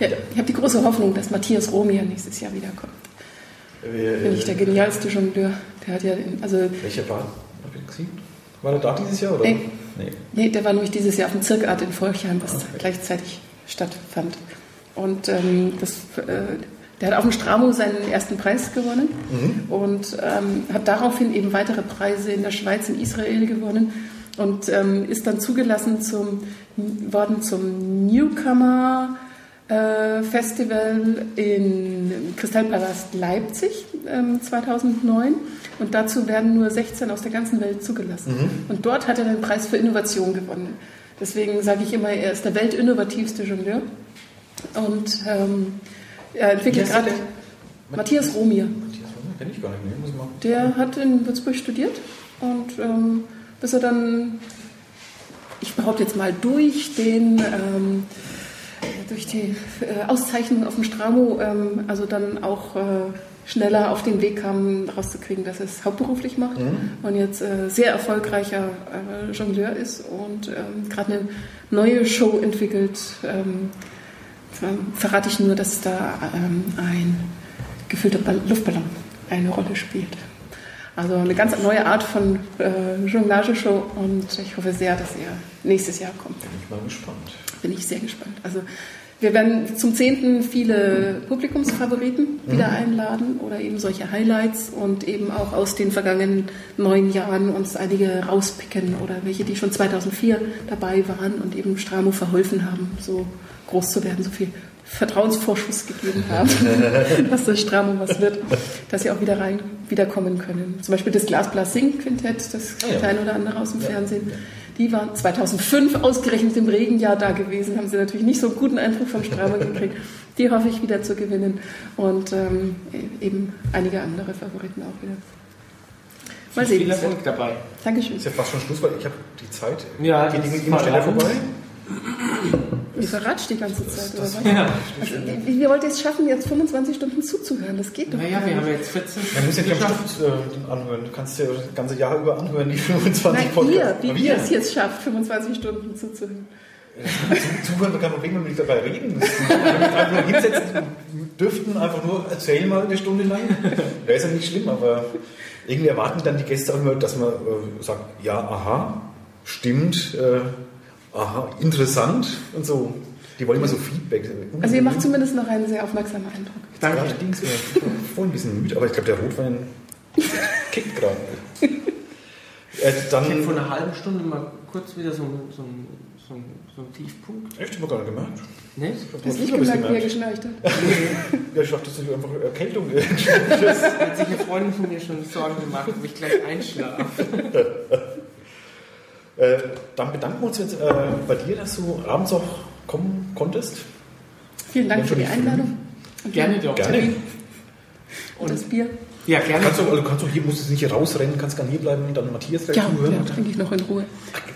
Ja, ich habe die große Hoffnung, dass Matthias Romia nächstes Jahr wiederkommt. Äh, Bin ich der genialste Jongleur. Der hat ja, also, Welcher war? Hab ich gesehen? War der da dieses Jahr? Oder? Nee. nee. nee, der war nämlich dieses Jahr auf dem Zirkart in Volkheim, was Okay. gleichzeitig stattfand. Und ähm, das, äh, der hat auf dem Stramo seinen ersten Preis gewonnen und ähm, hat daraufhin eben weitere Preise in der Schweiz, in Israel gewonnen und ähm, ist dann zugelassen zum, worden zum Newcomer äh, Festival in Kristallpalast Leipzig ähm, 2009 und dazu werden nur 16 aus der ganzen Welt zugelassen. Und dort hat er den Preis für Innovation gewonnen. Deswegen sage ich immer, er ist der weltinnovativste Jongleur und ähm, er entwickelt gerade? Matthias Romier. Matthias Romer kenne ich gar nicht mehr. Muss mal. Der hat in Würzburg studiert und ähm, bis er dann, ich behaupte jetzt mal, durch den ähm, durch die äh, Auszeichnung auf dem Stramo, ähm, also dann auch äh, schneller auf den Weg kam, rauszukriegen, dass er es hauptberuflich macht und jetzt äh, sehr erfolgreicher äh, Jongleur ist und ähm, gerade eine neue Show entwickelt. Ähm, ver- verrate ich nur, dass da ähm, ein gefüllter Ball Luftballon eine Rolle spielt. Also eine ganz neue Art von äh, Jonglageshow und ich hoffe sehr, dass er nächstes Jahr kommt. Bin ich mal gespannt. Bin ich sehr gespannt. Also wir werden zum 10. viele Publikumsfavoriten wieder einladen oder eben solche Highlights und eben auch aus den vergangenen neun Jahren uns einige rauspicken oder welche, die schon 2004 dabei waren und eben Stramo verholfen haben, so groß zu werden, so viel Vertrauensvorschuss gegeben haben, *laughs* dass das Stramo was wird, dass sie auch wieder rein wiederkommen können. Zum Beispiel das Glasblas Sing Quintett, das Ah, ja. ein oder andere aus dem Fernsehen. Die waren 2005 ausgerechnet im Regenjahr da gewesen, haben sie natürlich nicht so einen guten Eindruck vom Stramo gekriegt. Die hoffe ich wieder zu gewinnen und ähm, eben einige andere Favoriten auch wieder. Mal sehen. Viel. Erfolg dabei. Dankeschön. Ist ja fast schon Schluss, weil ich habe die Zeit. Ja, die ist immer schneller vorbei? Ihr verratscht die ganze Zeit, oder was? Ja. Also, wie, wie wollt ihr es schaffen, jetzt 25 Stunden zuzuhören? Das geht doch Naja, gar wir nicht. haben jetzt 14 Man muss ja nicht am geschafft. Stück äh, anhören. Du kannst ja das ganze Jahr über anhören, die 25 Nein, ihr, Podcasts. wie Aber ihr es jetzt schafft, 25 Stunden zuzuhören. Zu- Zuhören kein Problem, wenn wir nicht dabei reden müssen. Wenn wir uns einfach nur hinsetzen dürften, einfach nur erzähl mal eine Stunde lang. Wäre ist ja nicht schlimm, aber irgendwie erwarten dann die Gäste auch immer, dass man äh, sagt, ja, aha, stimmt, äh, aha, interessant und so. Die wollen immer so Feedback. Also ihr macht zumindest noch einen sehr aufmerksamen Eindruck. Danke. Mir. Ich war vorhin ein bisschen müde, aber ich glaube, der Rotwein *laughs* kickt gerade. Äh, Ich habe vor dann, einer halben Stunde mal kurz wieder so, ein- so, ein- so ein, so ein Tiefpunkt. Echt? Ich habe gar nicht gemerkt. Ne? Hast nicht gemerkt, wie er geschnarcht hat? Ja, ich dachte, das ist einfach Erkältung. *laughs* Das hat sich eine Freundin von mir schon Sorgen gemacht, ob ich gleich einschlafe. *laughs* äh, dann bedanken wir uns jetzt äh, bei dir, dass du abends auch kommen konntest. Vielen Dank für die Einladung. Gerne. Gerne. Termin *laughs* Und das Bier. Ja, gerne. Kannst du, also kannst du hier, musst du nicht hier rausrennen, kannst gerne hier bleiben und dann Matthias gleich Ja, zuhören. ja, trinke ich noch in Ruhe.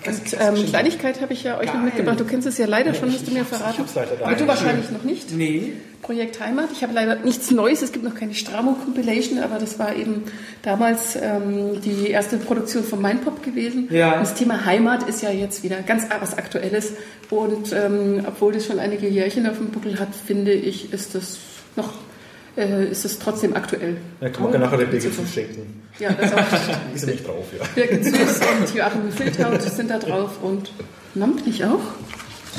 ganz Und ähm. Kleinigkeit habe ich ja euch noch mitgebracht. Du kennst es ja leider schon, hast du mir Ich verraten. hab's leider. Aber du wahrscheinlich noch nicht. Nee. Projekt Heimat. Ich habe leider nichts Neues. Es gibt noch keine Stramo-Compilation, aber das war eben damals ähm, die erste Produktion von Mindpop gewesen. Ja. Und das Thema Heimat ist ja jetzt wieder ganz was Aktuelles. Und ähm, obwohl das schon einige Jährchen auf dem Buckel hat, finde ich, ist das noch äh, ist es trotzdem aktuell. Ja, kann man nachher der Birgit zuschenken. Ja, das *laughs* auch. Die ist ja nicht drauf, ja. Birgit Süß und Joachim Wildhaut sind da drauf und Namp nicht auch?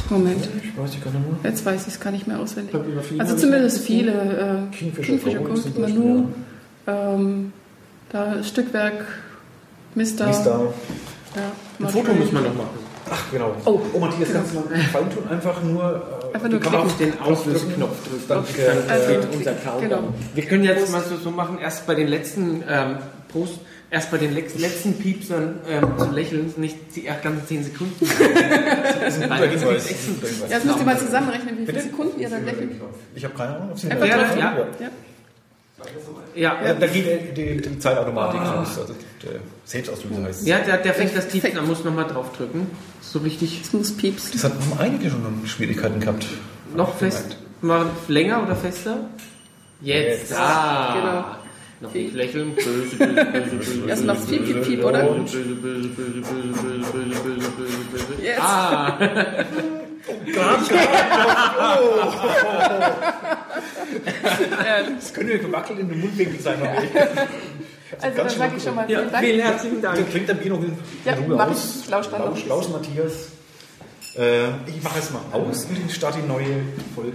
Moment, Ich weiß ich gar nicht mehr. jetzt weiß ich es gar nicht mehr auswendig. Glaub, Also zumindest viele. Äh, Kingfisher Kingfisher Gold Manu, ähm, da Stückwerk, Mister. Mister. Ja, Ein Foto muss man noch machen. Ach, genau. Oh. oh Matthias, kannst du mal einen Gefallen tun? Einfach nur, äh, Einfach nur Kamera Auf den Auslösknopf drücken. Dann, Dann Also, geht unser Countdown. genau. Wir können jetzt mal so, so machen, erst bei den letzten ähm, Post, erst bei den lex- letzten Piepsern ähm, zu lächeln, nicht die ganzen 10 Sekunden. *laughs* Das ist ein guter das Hinweis. Ja, jetzt müsst ihr mal zusammenrechnen, wie viele Sekunden ihr dann lächelt. Ich habe keine Ahnung, ob Sie Ja, ja. Ja. Ja, ja äh, da geht die, die Zeitautomatik ah. Also der Selbstauslöser heißt es. Ja, der, der fängt das tief, da muss man mal drauf drücken. So richtig. Das muss piepsen. Das hat, haben einige schon Schwierigkeiten gehabt. Noch fest, mal länger oder fester? Jetzt. Jetzt. Ah. Genau. Noch nicht lächeln. Böse, böse, böse, böse. Erst noch piep, piep, piep, oder? Böse, böse, böse, böse, böse, böse, böse, böse. Yes. Ah. *laughs* böse. Jetzt. Ah. Das könnte gewackelt in den Mundwinkel sein. aber ich- Also dann sage ich schon mal Ja, vielen Dank. vielen herzlichen Dank. Dann trinkt der Bier noch in Ja, Ruhe mach aus. lausch dann Lausch, lausch Matthias. Äh, ich mache es mal aus und starte die neue Folge.